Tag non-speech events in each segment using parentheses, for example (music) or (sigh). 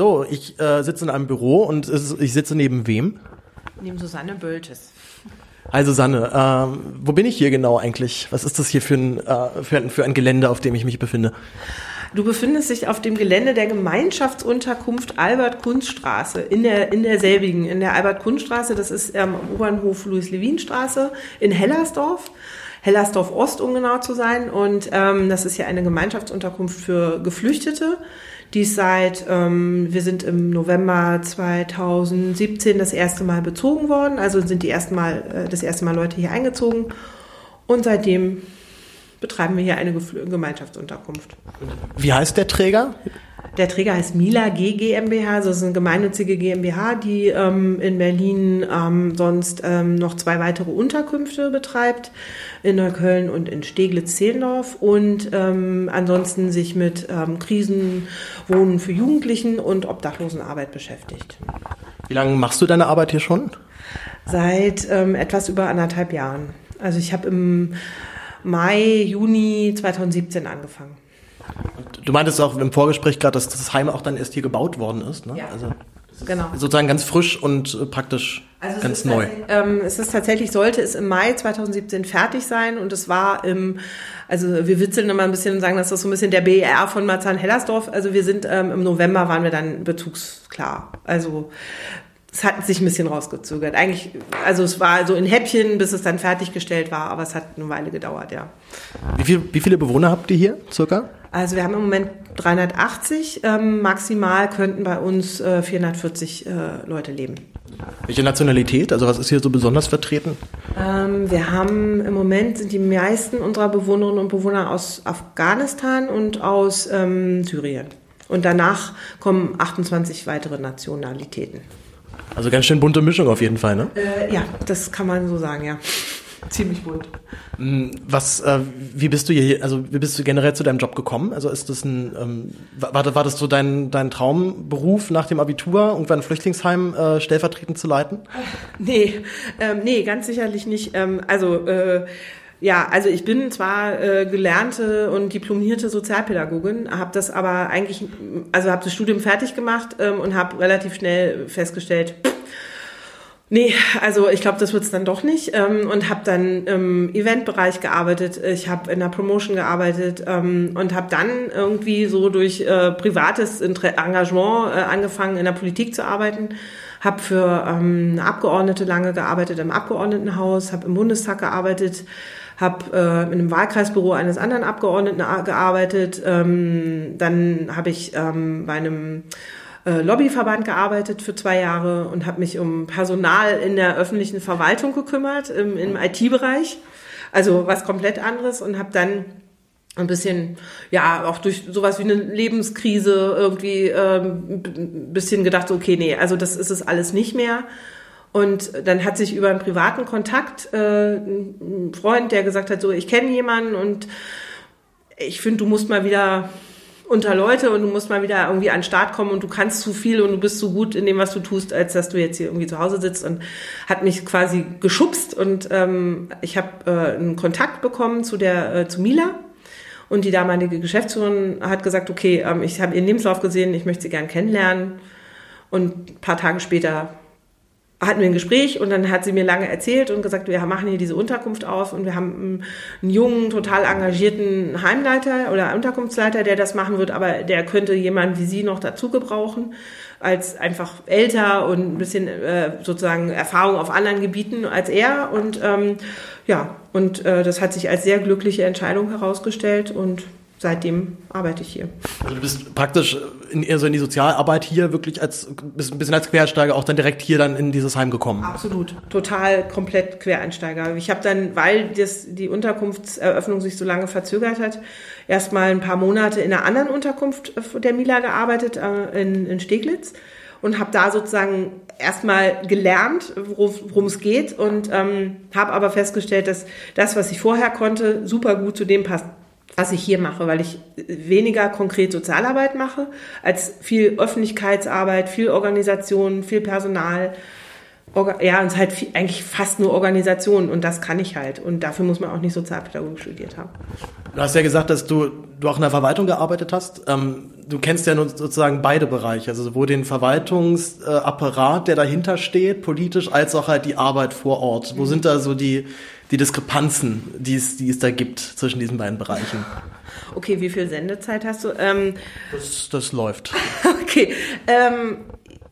So, ich äh, sitze in einem Büro und es, ich sitze neben wem? Neben Susanne Böltes. Hi Susanne, ähm, wo bin ich hier genau eigentlich? Was ist das hier für ein, äh, für, ein, für ein Gelände, auf dem ich mich befinde? Du befindest dich auf dem Gelände der Gemeinschaftsunterkunft Albert-Kunststraße, in, der, in derselbigen, in der Albert-Kunststraße, das ist am ähm, U-Bahnhof Louis-Levin-Straße in Hellersdorf. Hellersdorf Ost, um genau zu sein. Und ähm, das ist ja eine Gemeinschaftsunterkunft für Geflüchtete. Die ist seit, ähm, wir sind im November 2017 das erste Mal bezogen worden, also sind die erste Mal, äh, das erste Mal Leute hier eingezogen. Und seitdem betreiben wir hier eine Gemeinschaftsunterkunft. Wie heißt der Träger? Der Träger heißt Mila G GmbH, also das ist eine gemeinnützige GmbH, die ähm, in Berlin ähm, sonst ähm, noch zwei weitere Unterkünfte betreibt, in Neukölln und in Steglitz-Zehlendorf und ähm, ansonsten sich mit ähm, Krisenwohnen für Jugendlichen und Obdachlosenarbeit beschäftigt. Wie lange machst du deine Arbeit hier schon? Seit ähm, etwas über anderthalb Jahren. Also ich habe im Mai, Juni 2017 angefangen. Du meintest auch im Vorgespräch gerade, dass das Heim auch dann erst hier gebaut worden ist. Ne? Ja. Also genau. Sozusagen ganz frisch und äh, praktisch also ganz neu. Ähm, es ist tatsächlich, sollte es im Mai 2017 fertig sein und es war im, also wir witzeln immer ein bisschen und sagen, dass das so ein bisschen der BER von Marzahn-Hellersdorf. Also wir sind ähm, im November waren wir dann bezugsklar. Also es hat sich ein bisschen rausgezögert. Eigentlich, also es war so in Häppchen, bis es dann fertiggestellt war, aber es hat eine Weile gedauert, ja. Wie, viel, wie viele Bewohner habt ihr hier circa? Also wir haben im Moment 380, ähm, maximal könnten bei uns äh, 440 äh, Leute leben. Welche Nationalität? Also was ist hier so besonders vertreten? Ähm, wir haben im Moment sind die meisten unserer Bewohnerinnen und Bewohner aus Afghanistan und aus ähm, Syrien. Und danach kommen 28 weitere Nationalitäten. Also ganz schön bunte Mischung auf jeden Fall, ne? Äh, ja, das kann man so sagen, ja. Ziemlich bunt. Mm, was, äh, wie bist du hier, also wie bist du generell zu deinem Job gekommen? Also ist das ein, ähm, war, war das so dein, dein Traumberuf nach dem Abitur, irgendwann ein Flüchtlingsheim äh, stellvertretend zu leiten? (laughs) Nee, ähm, nee, ganz sicherlich nicht. Ähm, also äh, ja, also ich bin zwar äh, gelernte und diplomierte Sozialpädagogin, habe das aber eigentlich, also habe das Studium fertig gemacht ähm, und habe relativ schnell festgestellt, nee, also ich glaube, das wird's dann doch nicht. Ähm, und habe dann im Eventbereich gearbeitet, ich habe in der Promotion gearbeitet ähm, und habe dann irgendwie so durch äh, privates Engagement äh, angefangen, in der Politik zu arbeiten. Habe für ähm, Abgeordnete lange gearbeitet im Abgeordnetenhaus, habe im Bundestag gearbeitet, habe äh, in einem Wahlkreisbüro eines anderen Abgeordneten gearbeitet. Ähm, dann habe ich ähm, bei einem äh, Lobbyverband gearbeitet für zwei Jahre und habe mich um Personal in der öffentlichen Verwaltung gekümmert, im, im IT-Bereich. Also was komplett anderes und habe dann ein bisschen, ja, auch durch sowas wie eine Lebenskrise irgendwie ähm, ein bisschen gedacht, okay, nee, also das ist es alles nicht mehr. Und dann hat sich über einen privaten Kontakt äh, ein Freund, der gesagt hat, so, ich kenne jemanden und ich finde, du musst mal wieder unter Leute und du musst mal wieder irgendwie an den Start kommen und du kannst zu viel und du bist so gut in dem, was du tust, als dass du jetzt hier irgendwie zu Hause sitzt und hat mich quasi geschubst und ähm, ich habe äh, einen Kontakt bekommen zu der äh, zu Mila und die damalige Geschäftsführerin hat gesagt, okay, ähm, ich habe ihren Lebenslauf gesehen, ich möchte sie gern kennenlernen und ein paar Tage später hatten wir ein Gespräch und dann hat sie mir lange erzählt und gesagt, wir machen hier diese Unterkunft auf und wir haben einen, jungen, total engagierten Heimleiter oder Unterkunftsleiter, der das machen wird, aber der könnte jemanden wie Sie noch dazu gebrauchen, als einfach älter und ein bisschen äh, sozusagen Erfahrung auf anderen Gebieten als er. Und ähm, ja, und äh, das hat sich als sehr glückliche Entscheidung herausgestellt und seitdem arbeite ich hier. Also du bist praktisch in, eher so in die Sozialarbeit hier wirklich als ein bisschen als Quereinsteiger auch dann direkt hier dann in dieses Heim gekommen. Absolut, total komplett Quereinsteiger. Ich habe dann, weil das, die Unterkunftseröffnung sich so lange verzögert hat, erst mal ein paar Monate in einer anderen Unterkunft der Mila gearbeitet äh, in, in Steglitz und habe da sozusagen erstmal gelernt, worum es geht und ähm, habe aber festgestellt, dass das, was ich vorher konnte, super gut zu dem passt, was ich hier mache, weil ich weniger konkret Sozialarbeit mache, als viel Öffentlichkeitsarbeit, viel Organisation, viel Personal. Ja, und es ist halt viel, eigentlich fast nur Organisation und das kann ich halt. Und dafür muss man auch nicht Sozialpädagogik studiert haben. Du hast ja gesagt, dass du, du auch in der Verwaltung gearbeitet hast. Ähm, du kennst ja nun sozusagen beide Bereiche, also sowohl den Verwaltungsapparat, der dahinter steht, politisch, als auch halt die Arbeit vor Ort. Wo mhm. sind da so die, die Diskrepanzen, die es, die es da gibt zwischen diesen beiden Bereichen? Okay, wie viel Sendezeit hast du? Ähm, das, das läuft. (laughs) okay. Ähm,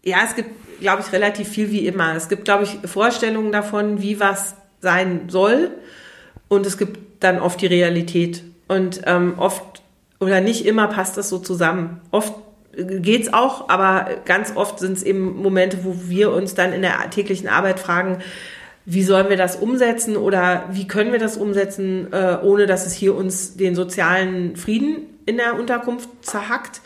ja, es gibt glaube ich, relativ viel wie immer. Es gibt, glaube ich, Vorstellungen davon, wie was sein soll. Und es gibt dann oft die Realität. Und ähm, oft oder nicht immer passt das so zusammen. Oft geht's auch, aber ganz oft sind es eben Momente, wo wir uns dann in der täglichen Arbeit fragen, wie sollen wir das umsetzen oder wie können wir das umsetzen, äh, ohne dass es hier uns den sozialen Frieden in der Unterkunft zerhackt.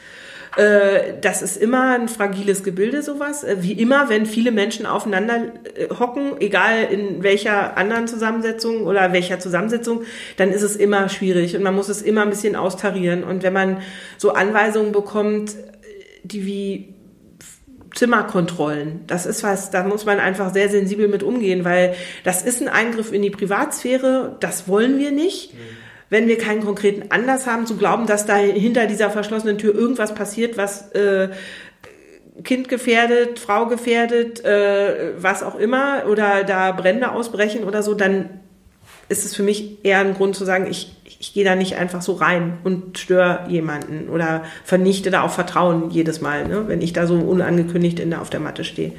Äh, das ist immer ein fragiles Gebilde, sowas. Äh, wie immer, wenn viele Menschen aufeinander äh, hocken, egal in welcher anderen Zusammensetzung oder welcher Zusammensetzung, dann ist es immer schwierig und man muss es immer ein bisschen austarieren. Und wenn man so Anweisungen bekommt, die wie Zimmerkontrollen. Das ist was, da muss man einfach sehr sensibel mit umgehen, weil das ist ein Eingriff in die Privatsphäre, das wollen wir nicht. Mhm wenn wir keinen konkreten Anlass haben, zu glauben, dass da hinter dieser verschlossenen Tür irgendwas passiert, was äh, Kind gefährdet, Frau gefährdet, äh, was auch immer, oder da Brände ausbrechen oder so, dann ist es für mich eher ein Grund zu sagen, ich, ich gehe da nicht einfach so rein und störe jemanden oder vernichte da auch Vertrauen jedes Mal, ne, wenn ich da so unangekündigt in der, auf der Matte stehe.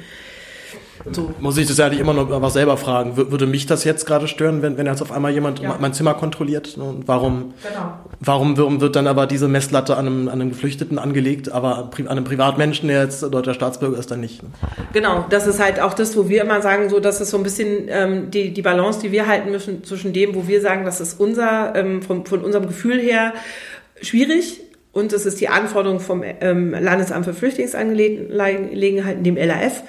So. Muss ich das ja nicht immer noch was selber fragen. Würde mich das jetzt gerade stören, wenn, wenn jetzt auf einmal jemand ja. mein Zimmer kontrolliert? Und warum, genau. warum, warum wird dann aber diese Messlatte an einem, an einem Geflüchteten angelegt, aber an einem Privatmenschen, der jetzt deutscher Staatsbürger ist, dann nicht? Genau, das ist halt auch das, wo wir immer sagen, so, das ist so ein bisschen ähm, die, die Balance, die wir halten müssen zwischen dem, wo wir sagen, das ist unser, ähm, von, von unserem Gefühl her schwierig, und es ist die Anforderung vom ähm, Landesamt für Flüchtlingsangelegenheiten, dem LAF,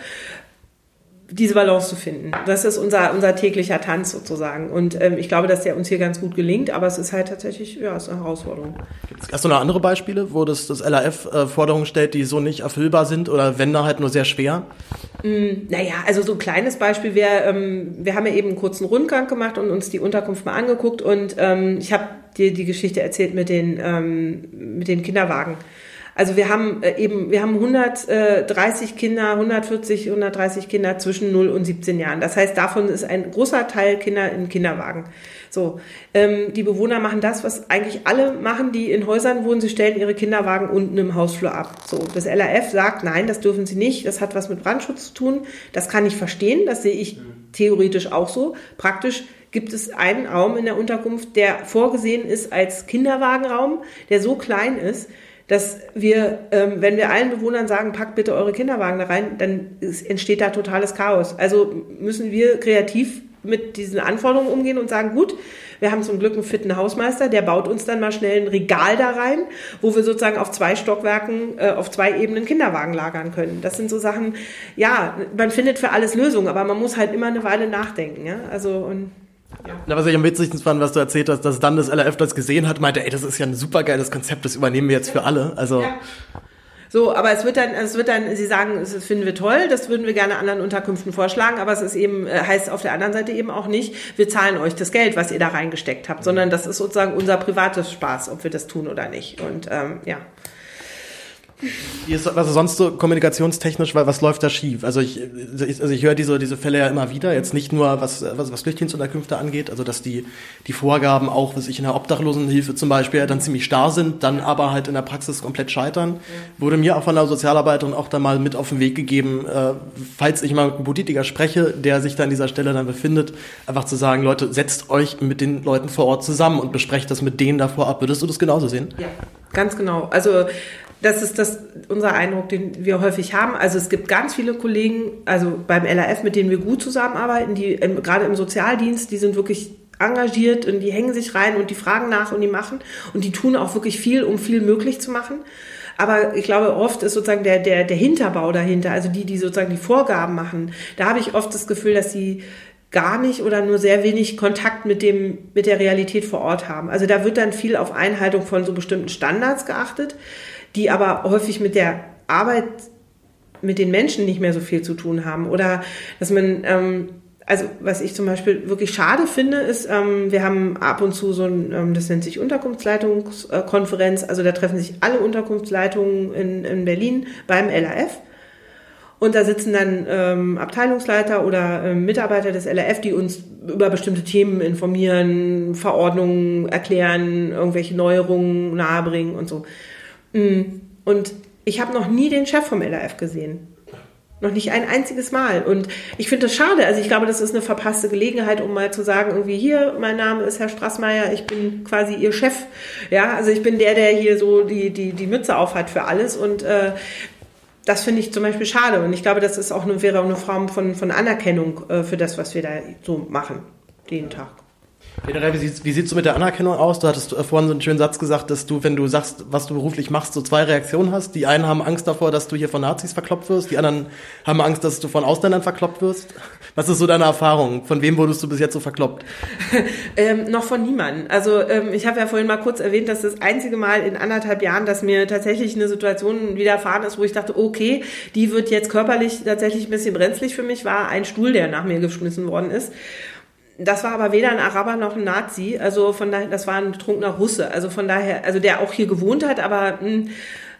diese Balance zu finden. Das ist unser, unser täglicher Tanz sozusagen. Und ähm, ich glaube, dass der uns hier ganz gut gelingt, aber es ist halt tatsächlich, ja, ist eine Herausforderung. Hast du noch andere Beispiele, wo das, das LAF äh, Forderungen stellt, die so nicht erfüllbar sind oder wenn da halt nur sehr schwer? Mm, naja, also so ein kleines Beispiel wäre, ähm, wir haben ja eben einen kurzen Rundgang gemacht und uns die Unterkunft mal angeguckt und ähm, ich habe dir die Geschichte erzählt mit den, ähm, mit den Kinderwagen. Also wir haben äh, eben, wir haben 130 Kinder, 140, 130 Kinder zwischen 0 und 17 Jahren. Das heißt, davon ist ein großer Teil Kinder in Kinderwagen. So, ähm, die Bewohner machen das, was eigentlich alle machen, die in Häusern wohnen. Sie stellen ihre Kinderwagen unten im Hausflur ab. So, das LRF sagt, nein, das dürfen sie nicht. Das hat was mit Brandschutz zu tun. Das kann ich verstehen. Das sehe ich theoretisch auch so. Praktisch gibt es einen Raum in der Unterkunft, der vorgesehen ist als Kinderwagenraum, der so klein ist, dass wir, ähm, wenn wir allen Bewohnern sagen, packt bitte eure Kinderwagen da rein, dann entsteht da totales Chaos. Also müssen wir kreativ mit diesen Anforderungen umgehen und sagen, gut, wir haben zum Glück einen fitten Hausmeister, der baut uns dann mal schnell ein Regal da rein, wo wir sozusagen auf zwei Stockwerken, äh, auf zwei Ebenen Kinderwagen lagern können. Das sind so Sachen, ja, man findet für alles Lösungen, aber man muss halt immer eine Weile nachdenken. Ja? Also und ja. was ich am witzigsten fand, was du erzählt hast, dass dann das LRF das gesehen hat, meinte, ey, das ist ja ein super geiles Konzept, das übernehmen wir jetzt für alle. Also. Ja. So, aber es wird dann, es wird dann, Sie sagen, das finden wir toll, das würden wir gerne anderen Unterkünften vorschlagen, aber es ist eben, äh, heißt auf der anderen Seite eben auch nicht, wir zahlen euch das Geld, was ihr da reingesteckt habt, sondern das ist sozusagen unser privates Spaß, ob wir das tun oder nicht. Und ähm, ja. Wie ist also sonst so kommunikationstechnisch, weil was läuft da schief? Also ich, also ich höre diese, diese Fälle ja immer wieder, jetzt nicht nur was, was, was Flüchtlingsunterkünfte angeht, also dass die, die Vorgaben auch, was ich in der Obdachlosenhilfe zum Beispiel dann ziemlich starr sind, dann aber halt in der Praxis komplett scheitern. Wurde mir auch von der Sozialarbeiterin auch da mal mit auf den Weg gegeben, äh, falls ich mal mit einem Politiker spreche, der sich da an dieser Stelle dann befindet, einfach zu sagen, Leute, setzt euch mit den Leuten vor Ort zusammen und besprecht das mit denen davor ab. Würdest du das genauso sehen? Ja, ganz genau. Also das ist das, unser Eindruck, den wir häufig haben. Also es gibt ganz viele Kollegen, also beim LAF, mit denen wir gut zusammenarbeiten, die im, gerade im Sozialdienst, die sind wirklich engagiert und die hängen sich rein und die fragen nach und die machen und die tun auch wirklich viel, um viel möglich zu machen. Aber ich glaube, oft ist sozusagen der, der, der Hinterbau dahinter, also die, die sozusagen die Vorgaben machen, da habe ich oft das Gefühl, dass sie gar nicht oder nur sehr wenig Kontakt mit dem, mit der Realität vor Ort haben. Also da wird dann viel auf Einhaltung von so bestimmten Standards geachtet die aber häufig mit der Arbeit mit den Menschen nicht mehr so viel zu tun haben oder dass man ähm, also was ich zum Beispiel wirklich schade finde, ist, ähm, wir haben ab und zu so ein, ähm, das nennt sich Unterkunftsleitungskonferenz, also da treffen sich alle Unterkunftsleitungen in, in Berlin beim LAF. Und da sitzen dann ähm, Abteilungsleiter oder ähm, Mitarbeiter des LRF, die uns über bestimmte Themen informieren, Verordnungen erklären, irgendwelche Neuerungen nahebringen und so. Mm. Und ich habe noch nie den Chef vom LRF gesehen. Noch nicht ein einziges Mal. Und ich finde das schade. Also ich glaube, das ist eine verpasste Gelegenheit, um mal zu sagen, irgendwie hier, mein Name ist Herr Straßmeier, ich bin quasi Ihr Chef. Ja, also ich bin der, der hier so die, die, die Mütze aufhat für alles. Und äh, das finde ich zum Beispiel schade. Und ich glaube, das ist auch eine, wäre eine Form von, von Anerkennung äh, für das, was wir da so machen, jeden Tag. Generell, wie, sieht, wie sieht's so mit der Anerkennung aus? Du hattest vorhin so einen schönen Satz gesagt, dass du, wenn du sagst, was du beruflich machst, so zwei Reaktionen hast. Die einen haben Angst davor, dass du hier von Nazis verkloppt wirst. Die anderen haben Angst, dass du von Ausländern verkloppt wirst. Was ist so deine Erfahrung? Von wem wurdest du bis jetzt so verkloppt? (laughs) ähm, noch von niemandem. Also ähm, ich habe ja vorhin mal kurz erwähnt, dass das einzige Mal in anderthalb Jahren, dass mir tatsächlich eine Situation widerfahren ist, wo ich dachte, okay, die wird jetzt körperlich tatsächlich ein bisschen brenzlig für mich, war ein Stuhl, der nach mir geschmissen worden ist. Das war aber weder ein Araber noch ein Nazi, also von daher, das war ein betrunkener Russe, also von daher, also der auch hier gewohnt hat, aber mh, hm,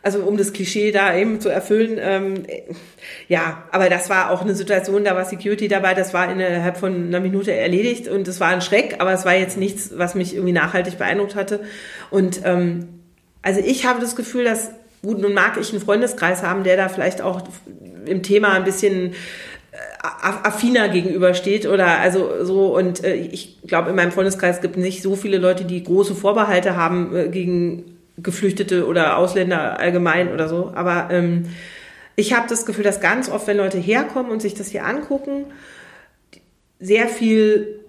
also um das Klischee da eben zu erfüllen, ähm, ja, aber das war auch eine Situation, da war Security dabei, das war innerhalb von einer Minute erledigt und es war ein Schreck, aber es war jetzt nichts, was mich irgendwie nachhaltig beeindruckt hatte. Und ähm, also ich habe das Gefühl, dass gut, nun mag ich einen Freundeskreis haben, der da vielleicht auch im Thema ein bisschen affiner gegenübersteht oder also so. Und äh, ich glaube in meinem Freundeskreis gibt nicht so viele Leute, die große Vorbehalte haben äh, gegen Geflüchtete oder Ausländer allgemein oder so, aber ähm, ich habe das Gefühl, dass ganz oft, wenn Leute herkommen und sich das hier angucken, sehr viel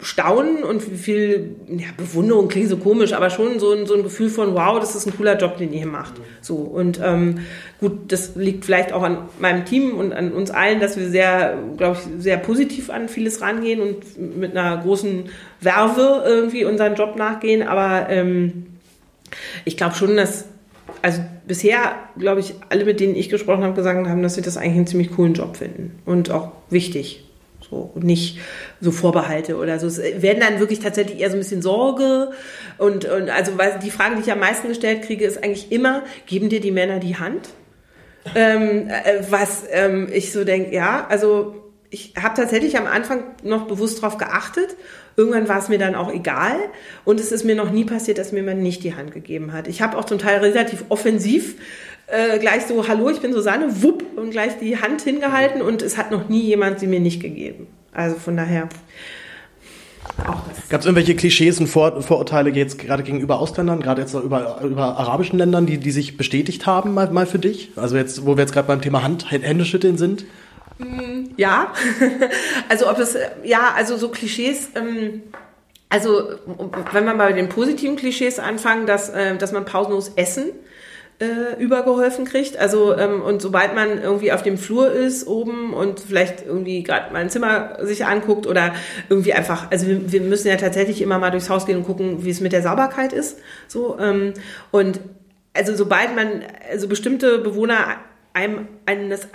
Staunen und viel ja, Bewunderung klingt so komisch, aber schon so ein, so ein Gefühl von wow, das ist ein cooler Job, den ihr hier macht. So und ähm, gut, das liegt vielleicht auch an meinem Team und an uns allen, dass wir sehr, glaube ich, sehr positiv an vieles rangehen und mit einer großen Werbe irgendwie unseren Job nachgehen. Aber ähm, ich glaube schon, dass also bisher, glaube ich, alle, mit denen ich gesprochen habe, gesagt haben, dass sie das eigentlich einen ziemlich coolen Job finden und auch wichtig. So, und nicht so Vorbehalte oder so. Es werden dann wirklich tatsächlich eher so ein bisschen Sorge. Und, und also weil die Frage, die ich am meisten gestellt kriege, ist eigentlich immer, geben dir die Männer die Hand? Ähm, äh, was ähm, ich so denke, ja, also ich habe tatsächlich am Anfang noch bewusst darauf geachtet. Irgendwann war es mir dann auch egal. Und es ist mir noch nie passiert, dass mir jemand nicht die Hand gegeben hat. Ich habe auch zum Teil relativ offensiv äh, gleich so, hallo, ich bin Susanne, wupp, und gleich die Hand hingehalten und es hat noch nie jemand sie mir nicht gegeben. Also von daher. Gab es irgendwelche Klischees und Vor Vorurteile jetzt gerade gegenüber Ausländern, gerade jetzt über, über arabischen Ländern, die, die sich bestätigt haben mal, mal für dich? Also jetzt, wo wir jetzt gerade beim Thema Hand, Händeschütteln sind? Mm, ja, (laughs) also ob es, ja, also so Klischees, ähm, also wenn man bei den positiven Klischees anfangen, dass, äh, dass man pausenlos essen äh, übergeholfen kriegt. Also ähm, und sobald man irgendwie auf dem Flur ist oben und vielleicht irgendwie gerade mal ein Zimmer sich anguckt oder irgendwie einfach, also wir, wir, müssen ja tatsächlich immer mal durchs Haus gehen und gucken, wie es mit der Sauberkeit ist. So ähm, und also sobald man also bestimmte Bewohner einem, eines,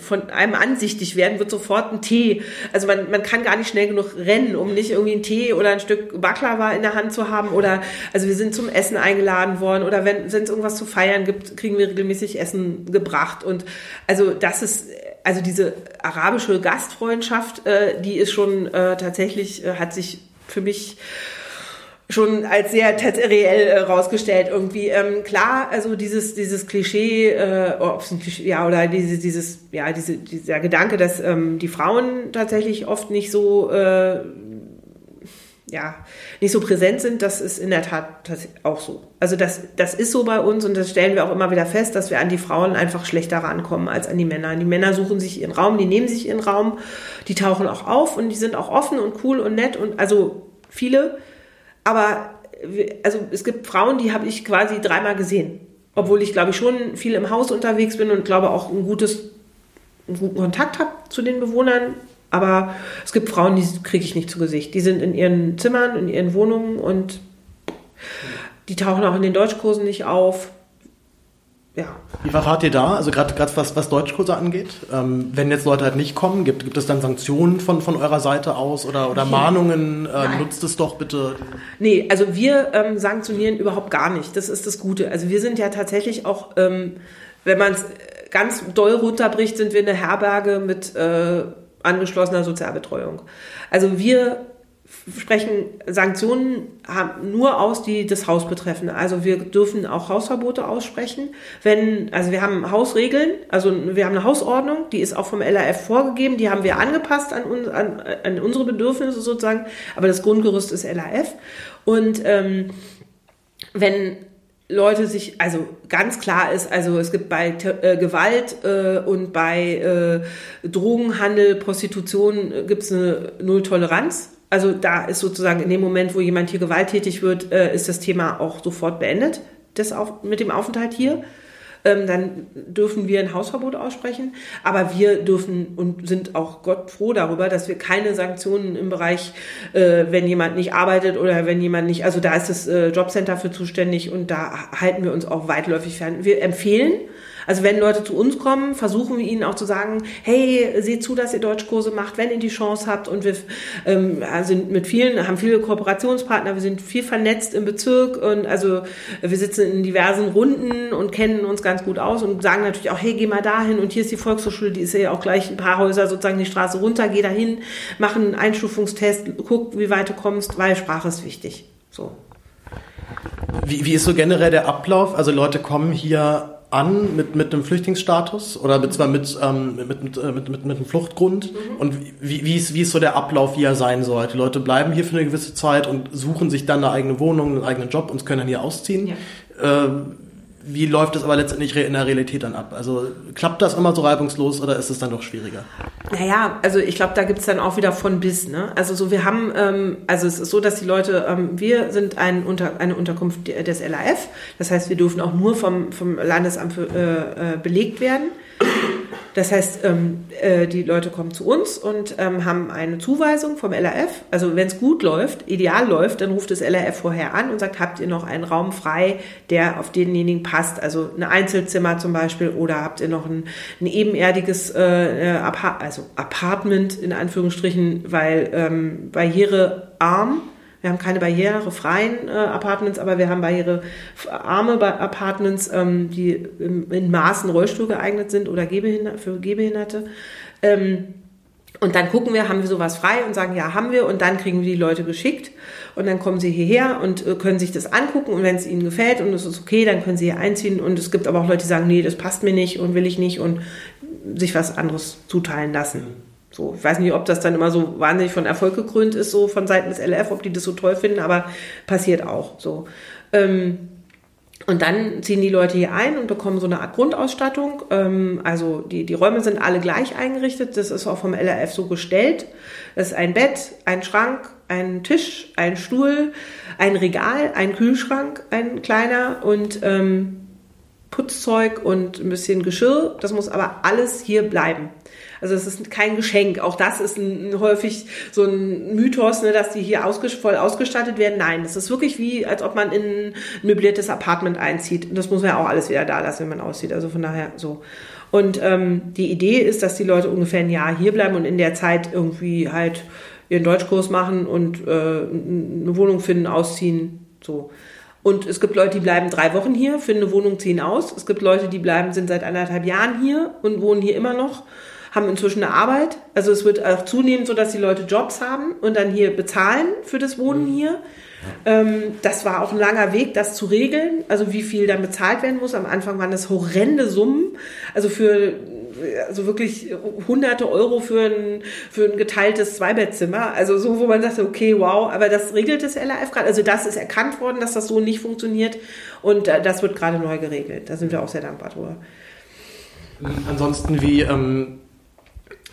von einem ansichtig werden, wird sofort ein Tee. Also man, man kann gar nicht schnell genug rennen, um nicht irgendwie einen Tee oder ein Stück Baklava in der Hand zu haben. Oder also wir sind zum Essen eingeladen worden oder wenn es irgendwas zu feiern gibt, kriegen wir regelmäßig Essen gebracht. Und also das ist also diese arabische Gastfreundschaft, äh, die ist schon äh, tatsächlich, äh, hat sich für mich schon als sehr reell äh, rausgestellt irgendwie. Ähm, klar also dieses dieses Klischee äh, ob es ein Klischee ja oder diese, dieses ja diese dieser Gedanke dass ähm, die Frauen tatsächlich oft nicht so äh, ja nicht so präsent sind das ist in der Tat auch so. Also das das ist so bei uns und das stellen wir auch immer wieder fest dass wir an die Frauen einfach schlechter rankommen als an die Männer. Die Männer suchen sich ihren Raum die nehmen sich ihren Raum die tauchen auch auf und die sind auch offen und cool und nett und also viele aber also es gibt Frauen, die habe ich quasi dreimal gesehen. Obwohl ich, glaube ich, schon viel im Haus unterwegs bin und glaube auch ein gutes, einen guten Kontakt habe zu den Bewohnern. Aber es gibt Frauen, die kriege ich nicht zu Gesicht. Die sind in ihren Zimmern, in ihren Wohnungen und die tauchen auch in den Deutschkursen nicht auf. Ja. Wie verfahrt ihr da? Also gerade was, was Deutschkurse angeht, ähm, wenn jetzt Leute halt nicht kommen, gibt, gibt es dann Sanktionen von, von eurer Seite aus oder, oder Mahnungen? Äh, nutzt es doch bitte. Nee, also wir ähm, sanktionieren überhaupt gar nicht. Das ist das Gute. Also wir sind ja tatsächlich auch, ähm, wenn man es ganz doll runterbricht, sind wir eine Herberge mit äh, angeschlossener Sozialbetreuung. Also wir sprechen Sanktionen nur aus, die das Haus betreffen. Also wir dürfen auch Hausverbote aussprechen. Wenn, also wir haben Hausregeln, also wir haben eine Hausordnung, die ist auch vom LRF vorgegeben, die haben wir angepasst an, an, an unsere Bedürfnisse sozusagen, aber das Grundgerüst ist LRF. Und ähm, wenn Leute sich, also ganz klar ist, also es gibt bei äh, Gewalt äh, und bei äh, Drogenhandel, Prostitution äh, gibt es eine Nulltoleranz. Also da ist sozusagen in dem Moment, wo jemand hier gewalttätig wird, äh, ist das Thema auch sofort beendet, das auf, mit dem Aufenthalt hier. Ähm, dann dürfen wir ein Hausverbot aussprechen. Aber wir dürfen und sind auch Gott froh darüber, dass wir keine Sanktionen im Bereich, äh, wenn jemand nicht arbeitet oder wenn jemand nicht, also da ist das äh, Jobcenter für zuständig und da halten wir uns auch weitläufig fern. Wir empfehlen, also wenn Leute zu uns kommen, versuchen wir ihnen auch zu sagen, hey, seht zu, dass ihr Deutschkurse macht, wenn ihr die Chance habt. Und wir ähm, sind mit vielen, haben viele Kooperationspartner, wir sind viel vernetzt im Bezirk und also wir sitzen in diversen Runden und kennen uns ganz gut aus und sagen natürlich auch, hey, geh mal dahin und hier ist die Volkshochschule, die ist ja auch gleich ein paar Häuser sozusagen die Straße runter, geh dahin, mach einen Einstufungstest, guck, wie weit du kommst, weil Sprache ist wichtig. So. Wie, wie ist so generell der Ablauf? Also Leute kommen hier an mit, mit einem Flüchtlingsstatus oder mit, zwar mit, ähm, mit, mit, äh, mit, mit, mit einem Fluchtgrund? Mhm. Und wie, wie, ist, wie ist so der Ablauf, wie er sein soll? Die Leute bleiben hier für eine gewisse Zeit und suchen sich dann eine eigene Wohnung, einen eigenen Job und können dann hier ausziehen. Ja. Äh, wie läuft es aber letztendlich in der Realität dann ab? Also klappt das immer so reibungslos oder ist es dann doch schwieriger? Naja, also ich glaube, da gibt es dann auch wieder von bis. Ne? Also so, wir haben, ähm, also es ist so, dass die Leute, ähm, wir sind ein Unter, eine Unterkunft des LAF. Das heißt, wir dürfen auch nur vom, vom Landesamt für, äh, äh belegt werden. Das heißt, ähm, äh, die Leute kommen zu uns und ähm, haben eine Zuweisung vom LRF. Also wenn es gut läuft, ideal läuft, dann ruft das LRF vorher an und sagt, habt ihr noch einen Raum frei, der auf denjenigen passt? Also ein Einzelzimmer zum Beispiel oder habt ihr noch ein, ein ebenerdiges äh, äh Apart also Apartment in Anführungsstrichen, weil ähm, barrierearm wir haben keine barrierefreien äh, Apartments, aber wir haben barrierearme Apartments, ähm, die in, in Maßen Rollstuhl geeignet sind oder Gehbehinder für Gehbehinderte. Ähm, und dann gucken wir, haben wir sowas frei und sagen, ja, haben wir. Und dann kriegen wir die Leute geschickt. Und dann kommen sie hierher und äh, können sich das angucken. Und wenn es ihnen gefällt und es ist okay, dann können sie hier einziehen. Und es gibt aber auch Leute, die sagen, nee, das passt mir nicht und will ich nicht und sich was anderes zuteilen lassen. So, ich weiß nicht, ob das dann immer so wahnsinnig von Erfolg gekrönt ist, so von Seiten des LF, ob die das so toll finden, aber passiert auch so. Ähm, und dann ziehen die Leute hier ein und bekommen so eine Art Grundausstattung. Ähm, also die, die Räume sind alle gleich eingerichtet. Das ist auch vom LRF so gestellt. Das ist ein Bett, ein Schrank, ein Tisch, ein Stuhl, ein Regal, ein Kühlschrank, ein kleiner und ähm, Putzzeug und ein bisschen Geschirr. Das muss aber alles hier bleiben. Also es ist kein Geschenk. Auch das ist ein, häufig so ein Mythos, ne, dass die hier ausges voll ausgestattet werden. Nein, das ist wirklich wie, als ob man in ein möbliertes Apartment einzieht. Und das muss man ja auch alles wieder da lassen, wenn man aussieht. Also von daher so. Und ähm, die Idee ist, dass die Leute ungefähr ein Jahr hier bleiben und in der Zeit irgendwie halt ihren Deutschkurs machen und äh, eine Wohnung finden, ausziehen, so. Und es gibt Leute, die bleiben drei Wochen hier, finden eine Wohnung, ziehen aus. Es gibt Leute, die bleiben, sind seit anderthalb Jahren hier und wohnen hier immer noch haben inzwischen eine Arbeit. Also es wird auch zunehmend so, dass die Leute Jobs haben und dann hier bezahlen für das Wohnen mhm. hier. Ähm, das war auch ein langer Weg, das zu regeln. Also wie viel dann bezahlt werden muss. Am Anfang waren das horrende Summen. Also für also wirklich hunderte Euro für ein, für ein geteiltes Zweibettzimmer. Also so, wo man sagte, okay, wow, aber das regelt das LAF gerade. Also das ist erkannt worden, dass das so nicht funktioniert und äh, das wird gerade neu geregelt. Da sind wir auch sehr dankbar drüber. Ansonsten, wie ähm,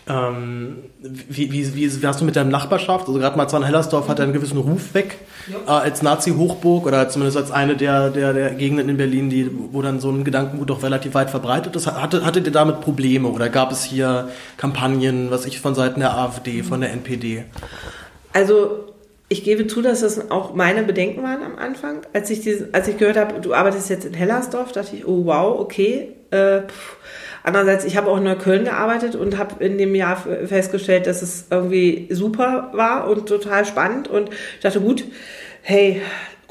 ähm, wie, wie, wie, wie hast du mit deinem Nachbarschaft? Also gerade Marzahn-Hellersdorf hat einen gewissen Ruf weg äh, als Nazi-Hochburg oder zumindest als eine der, der, der Gegenden in Berlin, die, wo dann so ein Gedankengut doch relativ weit verbreitet ist. Hatte, hattet ihr damit Probleme oder gab es hier Kampagnen, was ich von Seiten der AfD, von der NPD? Also ich gebe zu, dass das auch meine Bedenken waren am Anfang. Als ich, diese, als ich gehört habe, du arbeitest jetzt in Hellersdorf, dachte ich, oh wow, okay. Äh, Andererseits, ich habe auch in Neukölln gearbeitet und habe in dem Jahr festgestellt, dass es irgendwie super war und total spannend. Und ich dachte, gut, hey,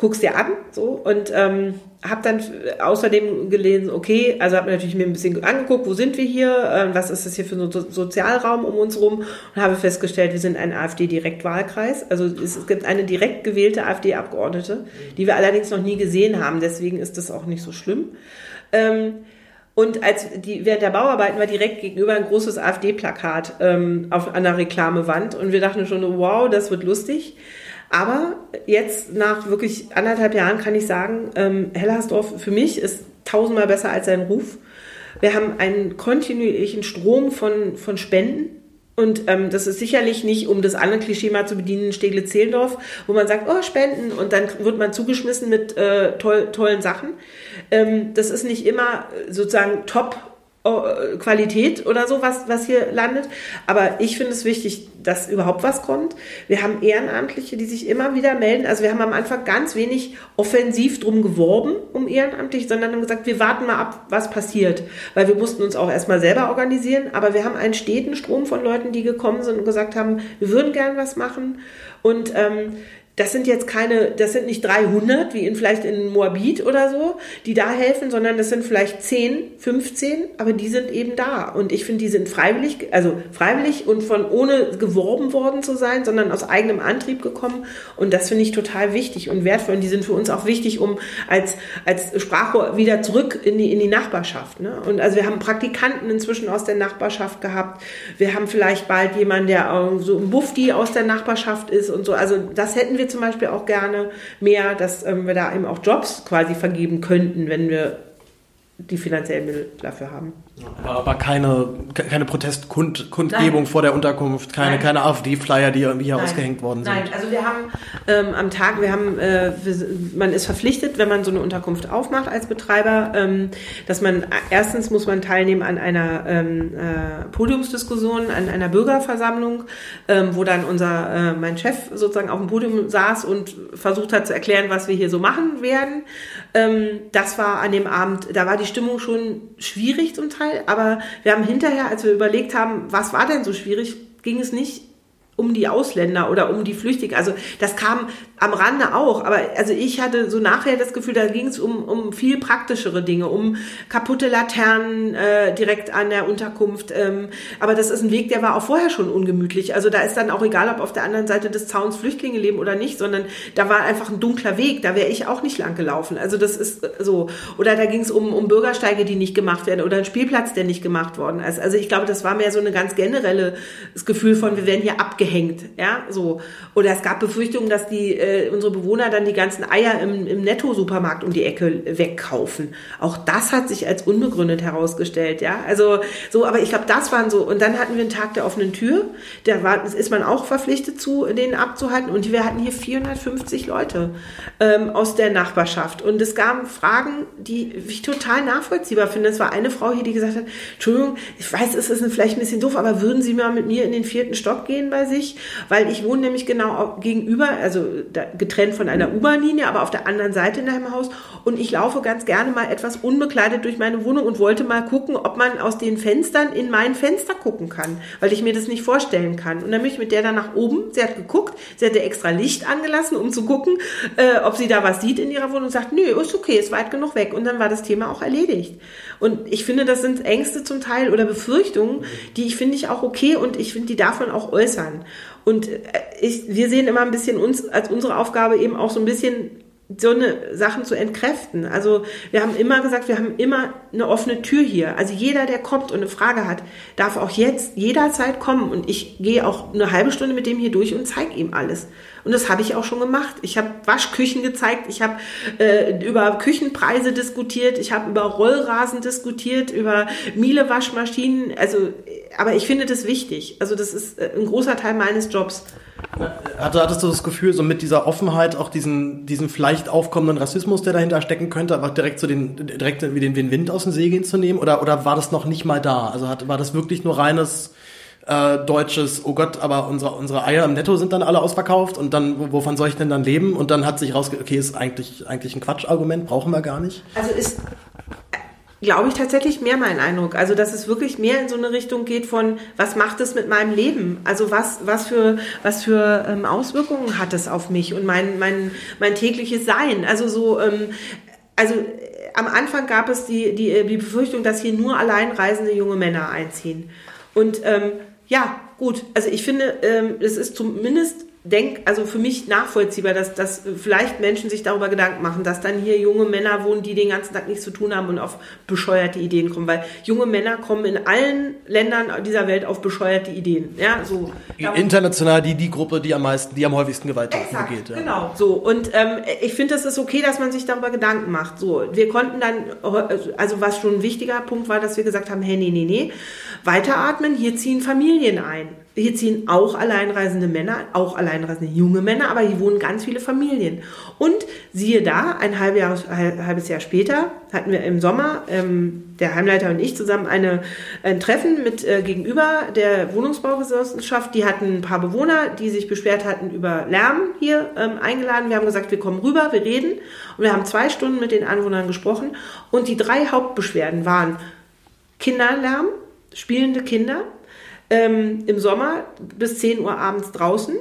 guck's dir an, so. Und ähm, habe dann außerdem gelesen, okay, also habe natürlich mir ein bisschen angeguckt, wo sind wir hier, äh, was ist das hier für ein so Sozialraum um uns rum? Und habe festgestellt, wir sind ein AfD-Direktwahlkreis, also es gibt eine direkt gewählte AfD-Abgeordnete, die wir allerdings noch nie gesehen haben, deswegen ist das auch nicht so schlimm. Ähm, und als die, während der Bauarbeiten war direkt gegenüber ein großes AfD-Plakat ähm, auf einer Reklamewand und wir dachten schon, wow, das wird lustig. Aber jetzt nach wirklich anderthalb Jahren kann ich sagen, ähm, Hellersdorf für mich ist tausendmal besser als sein Ruf. Wir haben einen kontinuierlichen Strom von, von Spenden. Und ähm, das ist sicherlich nicht, um das andere Klischee mal zu bedienen, Steglitz-Zehlendorf, wo man sagt, oh, Spenden und dann wird man zugeschmissen mit äh, toll, tollen Sachen. Ähm, das ist nicht immer sozusagen top äh, Qualität oder so, was, was hier landet. Aber ich finde es wichtig, dass überhaupt was kommt. Wir haben Ehrenamtliche, die sich immer wieder melden. Also wir haben am Anfang ganz wenig offensiv drum geworben, um Ehrenamtliche, sondern haben gesagt, wir warten mal ab, was passiert. Weil wir mussten uns auch erstmal selber organisieren. Aber wir haben einen steten Strom von Leuten, die gekommen sind und gesagt haben, wir würden gern was machen. Und ähm, das sind jetzt keine, das sind nicht 300, wie in vielleicht in Moabit oder so, die da helfen, sondern das sind vielleicht 10, 15, aber die sind eben da. Und ich finde, die sind freiwillig, also freiwillig und von ohne geworben worden zu sein, sondern aus eigenem Antrieb gekommen. Und das finde ich total wichtig und wertvoll. Und die sind für uns auch wichtig, um als, als Sprachrohr wieder zurück in die, in die Nachbarschaft. Ne? Und also wir haben Praktikanten inzwischen aus der Nachbarschaft gehabt. Wir haben vielleicht bald jemanden, der so ein Bufti aus der Nachbarschaft ist und so. Also das hätten wir zum Beispiel auch gerne mehr, dass ähm, wir da eben auch Jobs quasi vergeben könnten, wenn wir die finanziellen Mittel dafür haben. Aber keine, keine Protestkundgebung vor der Unterkunft, keine, keine AfD-Flyer, die irgendwie hier Nein. ausgehängt worden sind. Nein, also wir haben ähm, am Tag, wir haben, äh, wir, man ist verpflichtet, wenn man so eine Unterkunft aufmacht als Betreiber, ähm, dass man, erstens muss man teilnehmen an einer ähm, äh, Podiumsdiskussion, an einer Bürgerversammlung, ähm, wo dann unser, äh, mein Chef sozusagen auf dem Podium saß und versucht hat zu erklären, was wir hier so machen werden. Ähm, das war an dem Abend, da war die Stimmung schon schwierig zum Teil Aber wir haben hinterher, als wir überlegt haben, was war denn so schwierig, ging es nicht um die Ausländer oder um die Flüchtlinge. Also das kam am Rande auch, aber also ich hatte so nachher das Gefühl, da ging es um, um viel praktischere Dinge, um kaputte Laternen äh, direkt an der Unterkunft. Ähm, aber das ist ein Weg, der war auch vorher schon ungemütlich. Also da ist dann auch egal, ob auf der anderen Seite des Zauns Flüchtlinge leben oder nicht, sondern da war einfach ein dunkler Weg. Da wäre ich auch nicht lang gelaufen. Also das ist so. Oder da ging es um, um Bürgersteige, die nicht gemacht werden oder ein Spielplatz, der nicht gemacht worden ist. Also ich glaube, das war mehr so eine ganz generelle das Gefühl von, wir werden hier abgehängt abgehängt, ja, so. Oder es gab Befürchtungen, dass die, äh, unsere Bewohner dann die ganzen Eier im, im Netto-Supermarkt um die Ecke wegkaufen. Auch das hat sich als unbegründet herausgestellt, ja. Also, so, aber ich glaube, das waren so, und dann hatten wir einen Tag der offenen Tür, da war, ist man auch verpflichtet zu, den abzuhalten, und wir hatten hier 450 Leute, ähm, aus der Nachbarschaft. Und es gab Fragen, die ich total nachvollziehbar finde. Es war eine Frau hier, die gesagt hat, Entschuldigung, ich weiß, es ist vielleicht ein bisschen doof, aber würden Sie mal mit mir in den vierten Stock gehen bei sich, weil ich wohne nämlich genau gegenüber, also getrennt von einer U-Bahn-Linie, aber auf der anderen Seite in einem Haus und ich laufe ganz gerne mal etwas unbekleidet durch meine Wohnung und wollte mal gucken, ob man aus den Fenstern in mein Fenster gucken kann, weil ich mir das nicht vorstellen kann. Und dann bin ich mit der dann nach oben, sie hat geguckt, sie hatte extra Licht angelassen, um zu gucken, äh, ob sie da was sieht in ihrer Wohnung und sagt, nö, ist okay, ist weit genug weg. Und dann war das Thema auch erledigt. Und ich finde, das sind Ängste zum Teil oder Befürchtungen, die ich finde ich auch okay und ich finde, die darf man auch äußern. Und äh, ich, wir sehen immer ein bisschen uns als unsere Aufgabe eben auch so ein bisschen so eine Sachen zu entkräften. Also wir haben immer gesagt, wir haben immer eine offene Tür hier. Also jeder, der kommt und eine Frage hat, darf auch jetzt jederzeit kommen. Und ich gehe auch eine halbe Stunde mit dem hier durch und zeige ihm alles. Und das habe ich auch schon gemacht. Ich habe Waschküchen gezeigt, ich habe äh, über Küchenpreise diskutiert, ich habe über Rollrasen diskutiert, über Miele-Waschmaschinen. Also, aber ich finde das wichtig. Also das ist äh, ein großer Teil meines Jobs. Hattest du das Gefühl, so mit dieser Offenheit auch diesen, diesen vielleicht aufkommenden Rassismus, der dahinter stecken könnte, aber direkt so den, direkt wie den Wind aus den Segeln zu nehmen? Oder, oder war das noch nicht mal da? Also hat, war das wirklich nur reines, äh, deutsches, oh Gott, aber unsere, unsere Eier im Netto sind dann alle ausverkauft und dann, wovon soll ich denn dann leben? Und dann hat sich rausge, okay, ist eigentlich, eigentlich ein Quatschargument, brauchen wir gar nicht. Also ist, glaube ich, tatsächlich mehr mein Eindruck. Also, dass es wirklich mehr in so eine Richtung geht von, was macht es mit meinem Leben? Also, was, was für, was für ähm, Auswirkungen hat es auf mich und mein, mein, mein tägliches Sein? Also, so, ähm, also, äh, am Anfang gab es die, die, die Befürchtung, dass hier nur alleinreisende junge Männer einziehen. Und ähm, ja, gut, also ich finde, ähm, es ist zumindest denk, also für mich nachvollziehbar, dass, dass vielleicht Menschen sich darüber Gedanken machen, dass dann hier junge Männer wohnen, die den ganzen Tag nichts zu tun haben und auf bescheuerte Ideen kommen, weil junge Männer kommen in allen Ländern dieser Welt auf bescheuerte Ideen. Ja, so. International die, die Gruppe, die am meisten, die am häufigsten Gewalttaten begeht. Ja. Genau, so. Und ähm, ich finde, es ist okay, dass man sich darüber Gedanken macht. So, wir konnten dann, also was schon ein wichtiger Punkt war, dass wir gesagt haben, hey, nee, nee, nee, weiteratmen, hier ziehen Familien ein. Hier ziehen auch alleinreisende Männer, auch alleinreisende junge Männer, aber hier wohnen ganz viele Familien. Und siehe da, ein halbes Jahr später hatten wir im Sommer, ähm, der Heimleiter und ich zusammen eine, ein Treffen mit äh, gegenüber der Wohnungsbaugenossenschaft. Die hatten ein paar Bewohner, die sich beschwert hatten über Lärm hier ähm, eingeladen. Wir haben gesagt, wir kommen rüber, wir reden. Und wir haben zwei Stunden mit den Anwohnern gesprochen. Und die drei Hauptbeschwerden waren Kinderlärm, spielende Kinder, ähm, im Sommer bis 10 Uhr abends draußen.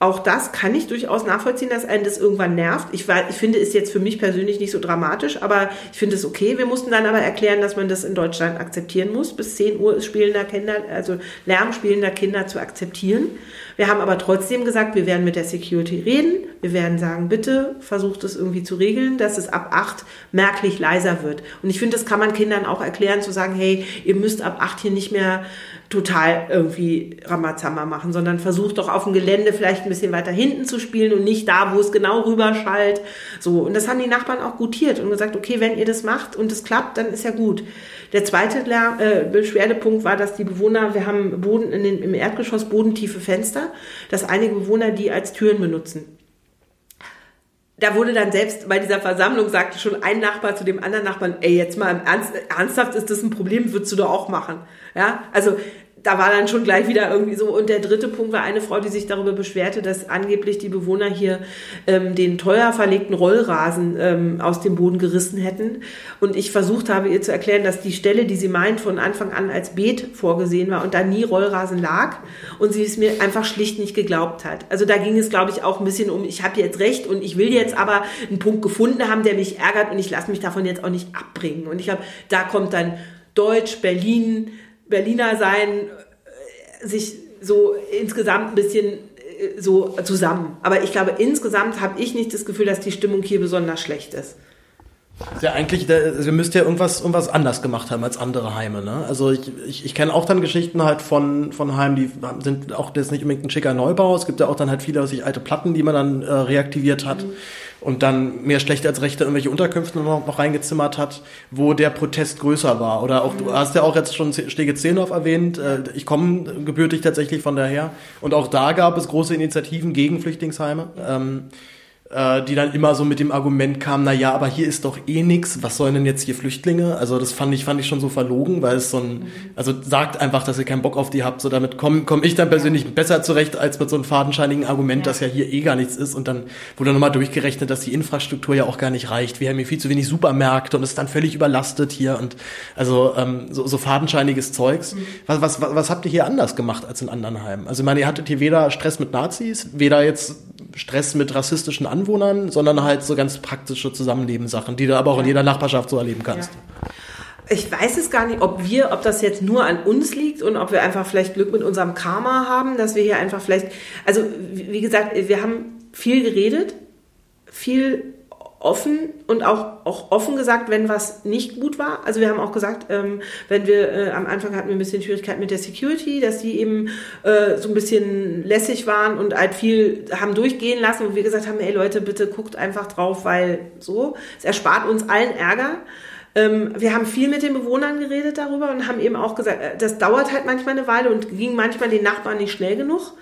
Auch das kann ich durchaus nachvollziehen, dass einen das irgendwann nervt. Ich, ich finde es jetzt für mich persönlich nicht so dramatisch, aber ich finde es okay. Wir mussten dann aber erklären, dass man das in Deutschland akzeptieren muss. Bis 10 Uhr ist spielender Kinder, also Lärm spielender Kinder zu akzeptieren. Wir haben aber trotzdem gesagt, wir werden mit der Security reden. Wir werden sagen, bitte versucht es irgendwie zu regeln, dass es ab 8 merklich leiser wird. Und ich finde, das kann man Kindern auch erklären, zu sagen, hey, ihr müsst ab 8 hier nicht mehr total irgendwie Ramazamba machen, sondern versucht doch auf dem Gelände vielleicht ein bisschen weiter hinten zu spielen und nicht da, wo es genau rüberschallt. So. Und das haben die Nachbarn auch gutiert und gesagt, okay, wenn ihr das macht und es klappt, dann ist ja gut. Der zweite äh, Beschwerdepunkt war, dass die Bewohner, wir haben Boden in den, im Erdgeschoss bodentiefe Fenster, dass einige Bewohner die als Türen benutzen da wurde dann selbst bei dieser Versammlung sagte schon ein Nachbar zu dem anderen Nachbarn, ey, jetzt mal Ernst, ernsthaft ist das ein Problem, würdest du doch auch machen. Ja, also da war dann schon gleich wieder irgendwie so. Und der dritte Punkt war eine Frau, die sich darüber beschwerte, dass angeblich die Bewohner hier ähm, den teuer verlegten Rollrasen ähm, aus dem Boden gerissen hätten. Und ich versucht habe, ihr zu erklären, dass die Stelle, die sie meint, von Anfang an als Beet vorgesehen war und da nie Rollrasen lag. Und sie es mir einfach schlicht nicht geglaubt hat. Also da ging es, glaube ich, auch ein bisschen um, ich habe jetzt recht und ich will jetzt aber einen Punkt gefunden haben, der mich ärgert und ich lasse mich davon jetzt auch nicht abbringen. Und ich glaube, da kommt dann Deutsch, Berlin, Berliner sein, äh, sich so insgesamt ein bisschen äh, so zusammen. Aber ich glaube, insgesamt habe ich nicht das Gefühl, dass die Stimmung hier besonders schlecht ist. Ja, eigentlich, also ihr müsst ja irgendwas, irgendwas anders gemacht haben als andere Heime, ne? Also ich, ich, ich kenne auch dann Geschichten halt von, von Heimen, die sind auch das ist nicht unbedingt ein schicker Neubau. Es gibt ja auch dann halt viele sich alte Platten, die man dann äh, reaktiviert hat. Mhm und dann mehr schlechte als rechte irgendwelche Unterkünfte noch, noch reingezimmert hat, wo der Protest größer war. Oder auch, du hast ja auch jetzt schon Stege Zehlendorf erwähnt, äh, ich komme gebürtig tatsächlich von daher. Und auch da gab es große Initiativen gegen Flüchtlingsheime. Ähm, äh, die dann immer so mit dem Argument kamen, na ja, aber hier ist doch eh nix, was sollen denn jetzt hier Flüchtlinge? Also das fand ich, fand ich schon so verlogen, weil es so ein, also sagt einfach, dass ihr keinen Bock auf die habt, so damit komme komm ich dann persönlich besser zurecht, als mit so einem fadenscheinigen Argument, ja. dass ja hier eh gar nichts ist und dann wurde nochmal durchgerechnet, dass die Infrastruktur ja auch gar nicht reicht. Wir haben hier viel zu wenig Supermärkte und es ist dann völlig überlastet hier und also ähm, so, so fadenscheiniges Zeugs. Mhm. Was, was, was, was habt ihr hier anders gemacht als in anderen Heimen? Also ich meine, ihr hattet hier weder Stress mit Nazis, weder jetzt Stress mit rassistischen Anwohnern, sondern halt so ganz praktische Zusammenlebenssachen, die du aber auch in jeder Nachbarschaft so erleben kannst. Ja. Ich weiß es gar nicht, ob wir, ob das jetzt nur an uns liegt und ob wir einfach vielleicht Glück mit unserem Karma haben, dass wir hier einfach vielleicht, also wie gesagt, wir haben viel geredet, viel offen und auch, auch offen gesagt, wenn was nicht gut war. Also wir haben auch gesagt, ähm, wenn wir äh, am Anfang hatten wir ein bisschen Schwierigkeiten mit der Security, dass die eben äh, so ein bisschen lässig waren und halt viel haben durchgehen lassen und wir gesagt haben, ey Leute, bitte guckt einfach drauf, weil so, es erspart uns allen Ärger. Ähm, wir haben viel mit den Bewohnern geredet darüber und haben eben auch gesagt, äh, das dauert halt manchmal eine Weile und ging manchmal den Nachbarn nicht schnell genug.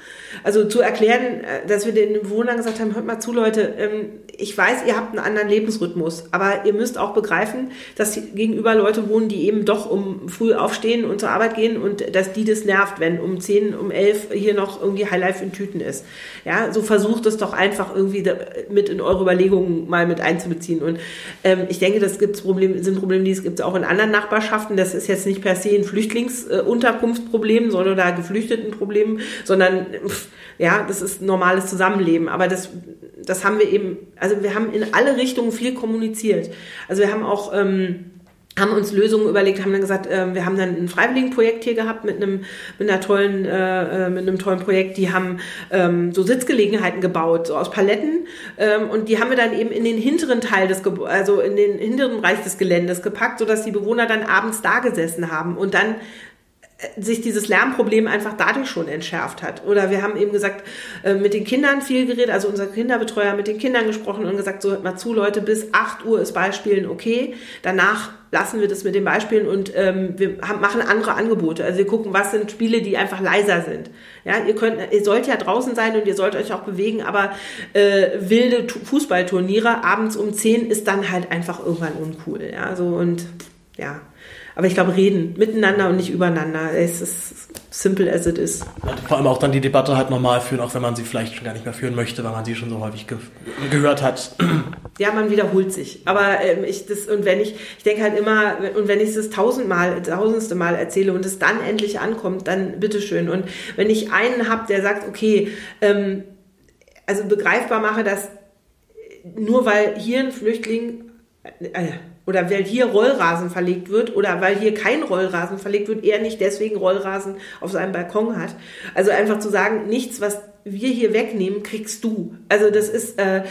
Also zu erklären, äh, dass wir den Bewohnern gesagt haben, hört mal zu, Leute, ähm, ich weiß, ihr habt einen anderen Lebensrhythmus, aber ihr müsst auch begreifen, dass gegenüber Leute wohnen, die eben doch um früh aufstehen und zur Arbeit gehen und dass die das nervt, wenn um 10, um 11 hier noch irgendwie Highlife in Tüten ist. Ja, so versucht es doch einfach irgendwie mit in eure Überlegungen mal mit einzubeziehen. Und ähm, ich denke, das gibt's Probleme, sind Probleme, die es gibt auch in anderen Nachbarschaften. Das ist jetzt nicht per se ein Flüchtlingsunterkunftsproblem, sondern da Geflüchtetenproblem, sondern ja, das ist normales Zusammenleben. Aber das, das haben wir eben, also wir haben in alle Richtungen viel kommuniziert. Also wir haben auch ähm, haben uns Lösungen überlegt, haben dann gesagt, äh, wir haben dann ein Freiwilligenprojekt hier gehabt mit einem mit einer tollen äh, äh, mit einem tollen Projekt. Die haben ähm, so Sitzgelegenheiten gebaut, so aus Paletten ähm, und die haben wir dann eben in den hinteren Teil des Ge also in den hinteren Bereich des Geländes gepackt, so dass die Bewohner dann abends da gesessen haben und dann sich dieses Lärmproblem einfach dadurch schon entschärft hat. Oder wir haben eben gesagt, äh, mit den Kindern viel geredet, also unser Kinderbetreuer mit den Kindern gesprochen und gesagt, so hört mal zu, Leute, bis 8 Uhr ist Beispielen okay. Danach lassen wir das mit den Beispielen und ähm, wir haben, machen andere Angebote. Also wir gucken, was sind Spiele, die einfach leiser sind. Ja, ihr könnt, ihr sollt ja draußen sein und ihr sollt euch auch bewegen, aber äh, wilde Fußballturniere abends um 10 ist dann halt einfach irgendwann uncool. Ja, so und ja. Aber ich glaube, reden miteinander und nicht übereinander. Es ist simple as it is. Und vor allem auch dann die Debatte halt normal führen, auch wenn man sie vielleicht schon gar nicht mehr führen möchte, weil man sie schon so häufig ge gehört hat. (clears throat) Ja, man wiederholt sich. Aber ähm, ich das und wenn ich, ich denke halt immer, und wenn ich es das tausendmal, tausendste Mal erzähle und es dann endlich ankommt, dann bitteschön. Und wenn ich einen habe, der sagt, okay, ähm, also begreifbar mache, dass nur weil hier ein Flüchtling äh, oder weil hier Rollrasen verlegt wird oder weil hier kein Rollrasen verlegt wird, er nicht deswegen Rollrasen auf seinem Balkon hat. Also einfach zu sagen, nichts, was wir hier wegnehmen, kriegst du. Also das ist, äh,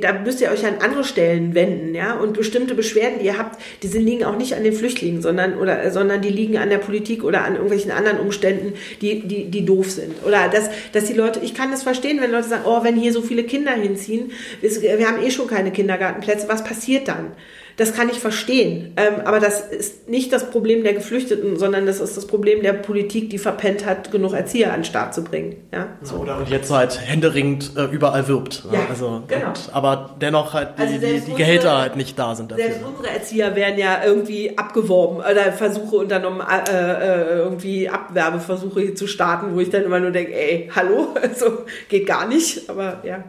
da müsst ihr euch an andere Stellen wenden, ja. Und bestimmte Beschwerden, die ihr habt, die sind, liegen auch nicht an den Flüchtlingen, sondern oder sondern die liegen an der Politik oder an irgendwelchen anderen Umständen, die die die doof sind. Oder dass dass die Leute, ich kann das verstehen, wenn Leute sagen, oh, wenn hier so viele Kinder hinziehen, wir haben eh schon keine Kindergartenplätze, was passiert dann? Das kann ich verstehen. Ähm, aber das ist nicht das Problem der Geflüchteten, sondern das ist das Problem der Politik, die verpennt hat, genug Erzieher an den Start zu bringen. Ja, so. Oder und jetzt halt händeringend äh, überall wirbt. Ne? Ja, also, genau. Und, aber dennoch halt die, also die, die Gehälter halt nicht da sind dafür. Selbst unsere Erzieher werden ja irgendwie abgeworben oder Versuche unternommen, äh, äh, irgendwie Abwerbeversuche zu starten, wo ich dann immer nur denke, ey, hallo, (laughs) also geht gar nicht. Aber ja.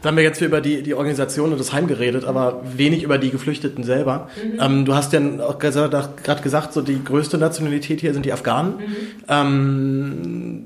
Da haben wir jetzt über die, die Organisation und das Heim geredet, aber wenig über die Geflüchteten selber. Mhm. Ähm, du hast ja auch gerade gesagt, so die größte Nationalität hier sind die Afghanen. Mhm. Ähm,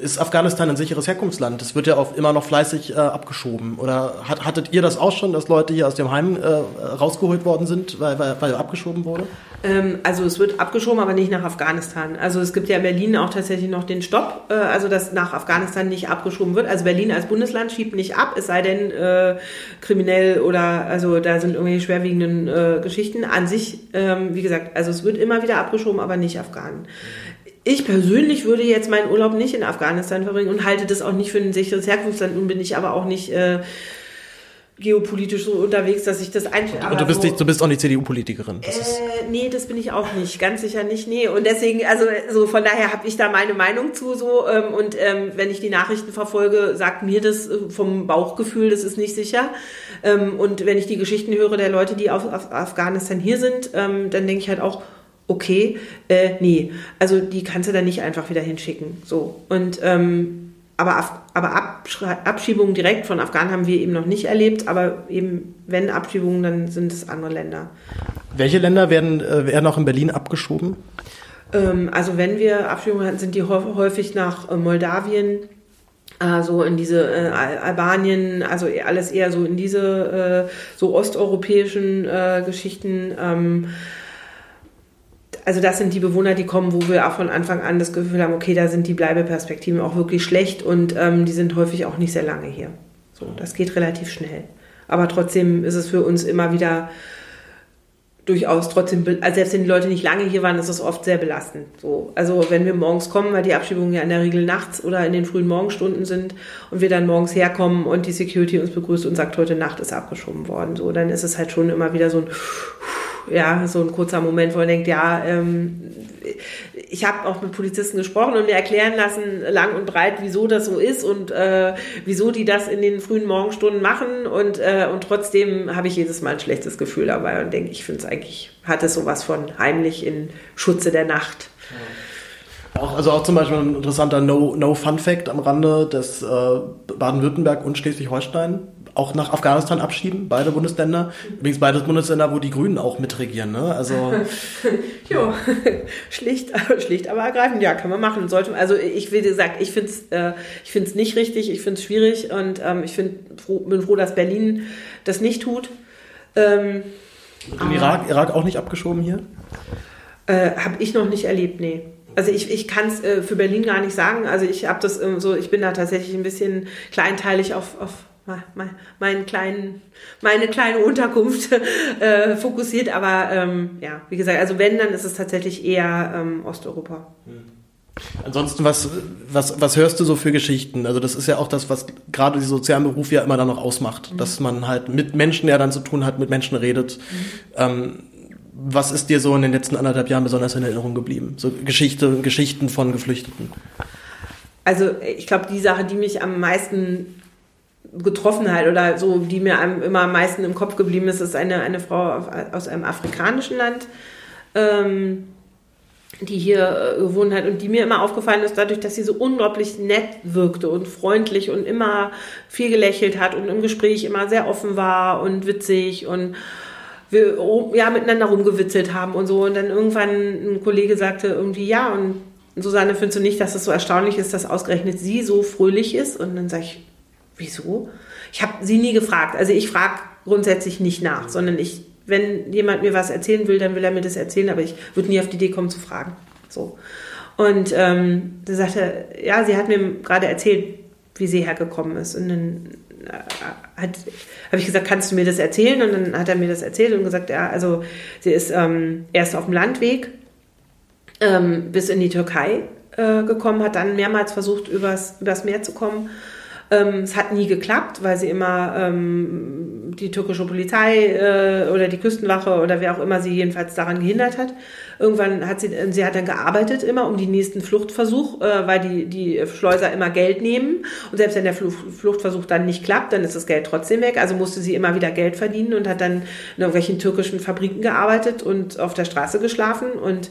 ist Afghanistan ein sicheres Herkunftsland? Das wird ja auch immer noch fleißig äh, abgeschoben. Oder hat, hattet ihr das auch schon, dass Leute hier aus dem Heim äh, rausgeholt worden sind, weil, weil, weil abgeschoben wurde? Ähm, also es wird abgeschoben, aber nicht nach Afghanistan. Also es gibt ja in Berlin auch tatsächlich noch den Stopp, äh, also dass nach Afghanistan nicht abgeschoben wird. Also Berlin als Bundesland schiebt nicht ab, es sei denn äh, kriminell oder also da sind irgendwelche schwerwiegenden äh, Geschichten. An sich, ähm, wie gesagt, also es wird immer wieder abgeschoben, aber nicht Afghanen. Ich persönlich würde jetzt meinen Urlaub nicht in Afghanistan verbringen und halte das auch nicht für ein sicheres Herkunftsland. Nun bin ich aber auch nicht äh, geopolitisch so unterwegs, dass ich das einstelle. Aber du bist, so, nicht, du bist auch nicht CDU-Politikerin. Äh, nee, das bin ich auch nicht, ganz sicher nicht. Nee, und deswegen, also so von daher habe ich da meine Meinung zu so ähm, und ähm, wenn ich die Nachrichten verfolge, sagt mir das äh, vom Bauchgefühl, das ist nicht sicher. Ähm, und wenn ich die Geschichten höre der Leute, die auf, auf Afghanistan hier sind, ähm, dann denke ich halt auch, okay, äh, nee, also die kannst du dann nicht einfach wieder hinschicken. So und ähm, aber, aber Abschiebungen direkt von Afghanen haben wir eben noch nicht erlebt, aber eben wenn Abschiebungen, dann sind es andere Länder. Welche Länder werden, äh, werden auch in Berlin abgeschoben? Ähm, also wenn wir Abschiebungen hatten, sind die häufig nach äh, Moldawien, also in diese äh, Albanien, also alles eher so in diese äh, so osteuropäischen äh, Geschichten. Ähm, also das sind die Bewohner, die kommen, wo wir auch von Anfang an das Gefühl haben, okay, da sind die Bleibeperspektiven auch wirklich schlecht und ähm, die sind häufig auch nicht sehr lange hier. So, das geht relativ schnell. Aber trotzdem ist es für uns immer wieder durchaus trotzdem, also selbst wenn die Leute nicht lange hier waren, ist es oft sehr belastend. So, also wenn wir morgens kommen, weil die Abschiebungen ja in der Regel nachts oder in den frühen Morgenstunden sind und wir dann morgens herkommen und die Security uns begrüßt und sagt, heute Nacht ist abgeschoben worden, so, dann ist es halt schon immer wieder so ein ja, so ein kurzer Moment, wo man denkt, ja, ähm, ich habe auch mit Polizisten gesprochen und mir erklären lassen, lang und breit, wieso das so ist und äh, wieso die das in den frühen Morgenstunden machen. Und, äh, und trotzdem habe ich jedes Mal ein schlechtes Gefühl dabei und denke, ich finde es eigentlich, hat es sowas von heimlich in Schutze der Nacht. Auch, also auch zum Beispiel ein interessanter No-Fun-Fact no am Rande, dass äh, Baden-Württemberg und Schleswig-Holstein auch nach Afghanistan abschieben, beide Bundesländer. Übrigens beide Bundesländer, wo die Grünen auch mitregieren. Ne? Also (laughs) jo, (laughs) schlicht, (laughs) schlicht, aber ergreifend, ja, kann man machen. Sollte, also ich will gesagt, ich finde es äh, ich find's nicht richtig, ich finde es schwierig und ähm, ich find, froh, bin froh, dass Berlin das nicht tut. Ähm, in Irak, Irak auch nicht abgeschoben hier? Äh, habe ich noch nicht erlebt, nee. Also ich, ich kann es äh, für Berlin gar nicht sagen. Also ich habe das ähm, so, ich bin da tatsächlich ein bisschen kleinteilig auf, auf meinen kleinen, meine kleine Unterkunft (laughs) äh, fokussiert. Aber ähm, ja, wie gesagt, also wenn, dann ist es tatsächlich eher ähm, Osteuropa. Hm. Ansonsten, was, was, was hörst du so für Geschichten? Also das ist ja auch das, was gerade die sozialen Berufe ja immer dann noch ausmacht, mhm. dass man halt mit Menschen ja dann zu tun hat, mit Menschen redet. Mhm. Ähm, was ist dir so in den letzten anderthalb Jahren besonders in Erinnerung geblieben? So Geschichte, Geschichten von Geflüchteten. Also ich glaube, die Sache, die mich am meisten Getroffenheit oder so, die mir immer am meisten im Kopf geblieben ist, ist eine, eine Frau aus einem afrikanischen Land, ähm, die hier äh, gewohnt hat und die mir immer aufgefallen ist, dadurch, dass sie so unglaublich nett wirkte und freundlich und immer viel gelächelt hat und im Gespräch immer sehr offen war und witzig und wir ja miteinander rumgewitzelt haben und so. Und dann irgendwann ein Kollege sagte irgendwie, ja, und Susanne, findest du nicht, dass es so erstaunlich ist, dass ausgerechnet sie so fröhlich ist? Und dann sage ich, Wieso? Ich habe sie nie gefragt. Also ich frage grundsätzlich nicht nach, sondern ich, wenn jemand mir was erzählen will, dann will er mir das erzählen, aber ich würde nie auf die Idee kommen zu fragen. So. Und ähm, da sagte, ja, sie hat mir gerade erzählt, wie sie hergekommen ist. Und dann äh, habe ich gesagt, kannst du mir das erzählen? Und dann hat er mir das erzählt und gesagt, ja, also sie ist ähm, erst auf dem Landweg ähm, bis in die Türkei äh, gekommen, hat dann mehrmals versucht, übers, übers Meer zu kommen ähm, es hat nie geklappt, weil sie immer ähm, die türkische Polizei äh, oder die Küstenwache oder wer auch immer sie jedenfalls daran gehindert hat. Irgendwann hat sie, sie hat dann gearbeitet immer um den nächsten Fluchtversuch, äh, weil die, die Schleuser immer Geld nehmen. Und selbst wenn der Fluchtversuch dann nicht klappt, dann ist das Geld trotzdem weg. Also musste sie immer wieder Geld verdienen und hat dann in irgendwelchen türkischen Fabriken gearbeitet und auf der Straße geschlafen und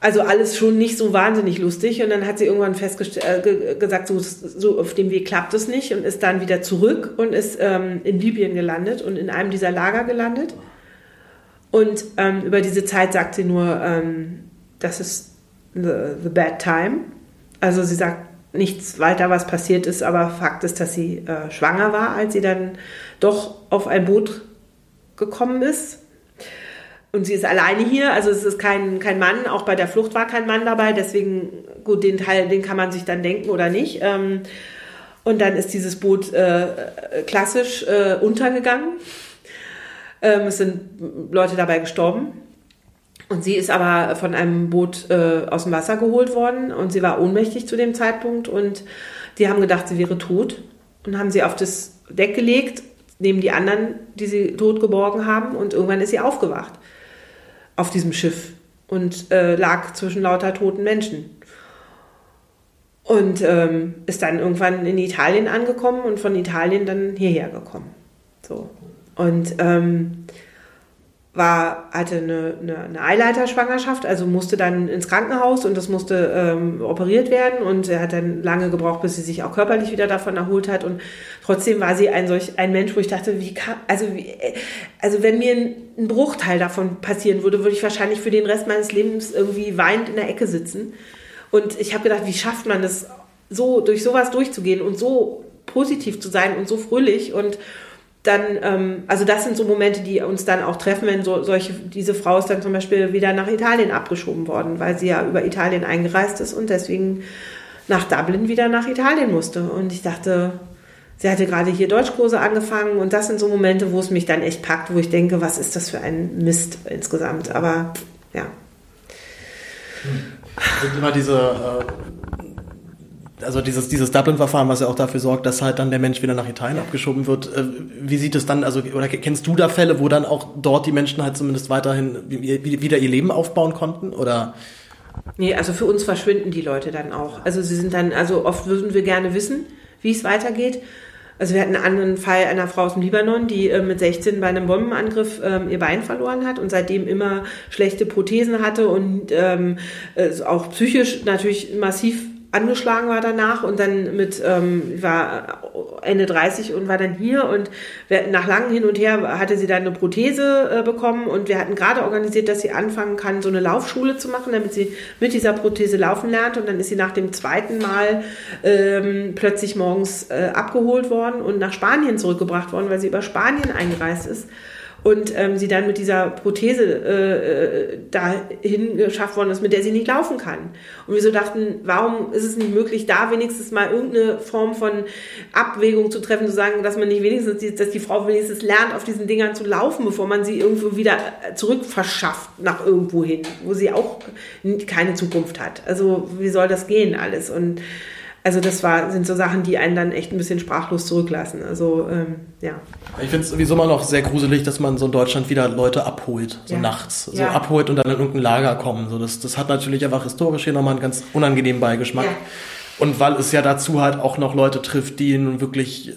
also alles schon nicht so wahnsinnig lustig. Und dann hat sie irgendwann festgestellt, äh, gesagt, so, so auf dem Weg klappt es nicht und ist dann wieder zurück und ist ähm, in Libyen gelandet und in einem dieser Lager gelandet. Und ähm, über diese Zeit sagt sie nur, ähm, das ist the, the bad time. Also sie sagt nichts weiter, was passiert ist, aber Fakt ist, dass sie äh, schwanger war, als sie dann doch auf ein Boot gekommen ist und sie ist alleine hier, also es ist kein, kein Mann, auch bei der Flucht war kein Mann dabei, deswegen, gut, den Teil, den kann man sich dann denken oder nicht. Ähm, und dann ist dieses Boot äh, klassisch äh, untergegangen. Ähm, es sind Leute dabei gestorben. Und sie ist aber von einem Boot äh, aus dem Wasser geholt worden und sie war ohnmächtig zu dem Zeitpunkt und die haben gedacht, sie wäre tot und haben sie auf das Deck gelegt, neben die anderen, die sie tot geborgen haben und irgendwann ist sie aufgewacht auf diesem Schiff und äh, lag zwischen lauter toten Menschen. Und ähm, ist dann irgendwann in Italien angekommen und von Italien dann hierher gekommen. So. Und ähm, war, hatte eine, eine, eine Eileiterschwangerschaft, also musste dann ins Krankenhaus und das musste ähm, operiert werden und er hat dann lange gebraucht, bis sie sich auch körperlich wieder davon erholt hat und trotzdem war sie ein solch ein Mensch, wo ich dachte, wie kann, also wie, also wenn mir ein, ein Bruchteil davon passieren würde, würde ich wahrscheinlich für den Rest meines Lebens irgendwie weinend in der Ecke sitzen. Und ich habe gedacht, wie schafft man das so durch sowas durchzugehen und so positiv zu sein und so fröhlich und dann, ähm, also das sind so Momente, die uns dann auch treffen, wenn so solche, diese Frau ist dann zum Beispiel wieder nach Italien abgeschoben worden, weil sie ja über Italien eingereist ist und deswegen nach Dublin wieder nach Italien musste. Und ich dachte, sie hatte gerade hier Deutschkurse angefangen und das sind so Momente, wo es mich dann echt packt, wo ich denke, was ist das für ein Mist insgesamt. Aber ja. Sind immer diese äh also dieses, dieses Dublin-Verfahren, was ja auch dafür sorgt, dass halt dann der Mensch wieder nach Italien abgeschoben wird. Äh, wie sieht es dann, also, oder kennst du da Fälle, wo dann auch dort die Menschen halt zumindest weiterhin wieder ihr Leben aufbauen konnten? Oder? Nee, also für uns verschwinden die Leute dann auch. Also sie sind dann, also oft würden wir gerne wissen, wie es weitergeht. Also wir hatten einen anderen Fall einer Frau aus dem Libanon, die äh, mit 16 bei einem Bombenangriff ähm, ihr Bein verloren hat und seitdem immer schlechte Prothesen hatte und ähm, äh, auch psychisch natürlich massiv angeschlagen war danach und dann mit ähm, war Ende 30 und war dann hier und nach langem Hin und Her hatte sie dann eine Prothese äh, bekommen und wir hatten gerade organisiert, dass sie anfangen kann, so eine Laufschule zu machen, damit sie mit dieser Prothese laufen lernt und dann ist sie nach dem zweiten Mal ähm, plötzlich morgens äh, abgeholt worden und nach Spanien zurückgebracht worden, weil sie über Spanien eingereist ist und ähm, sie dann mit dieser Prothese äh, äh, dahin geschafft worden ist, mit der sie nicht laufen kann. Und wir so dachten, warum ist es nicht möglich, da wenigstens mal irgendeine Form von Abwägung zu treffen, zu sagen, dass man nicht wenigstens, dass die Frau wenigstens lernt, auf diesen Dingern zu laufen, bevor man sie irgendwo wieder zurück verschafft nach irgendwo hin, wo sie auch keine Zukunft hat. Also wie soll das gehen alles? Und also das war, sind so Sachen, die einen dann echt ein bisschen sprachlos zurücklassen. Also ähm, ja. Ich finde es sowieso immer noch sehr gruselig, dass man so in Deutschland wieder Leute abholt, so ja. nachts. So ja. abholt und dann in irgendein Lager kommen. So, das, das hat natürlich einfach historisch hier nochmal einen ganz unangenehmen Beigeschmack. Ja. Und weil es ja dazu halt auch noch Leute trifft, die nun wirklich äh,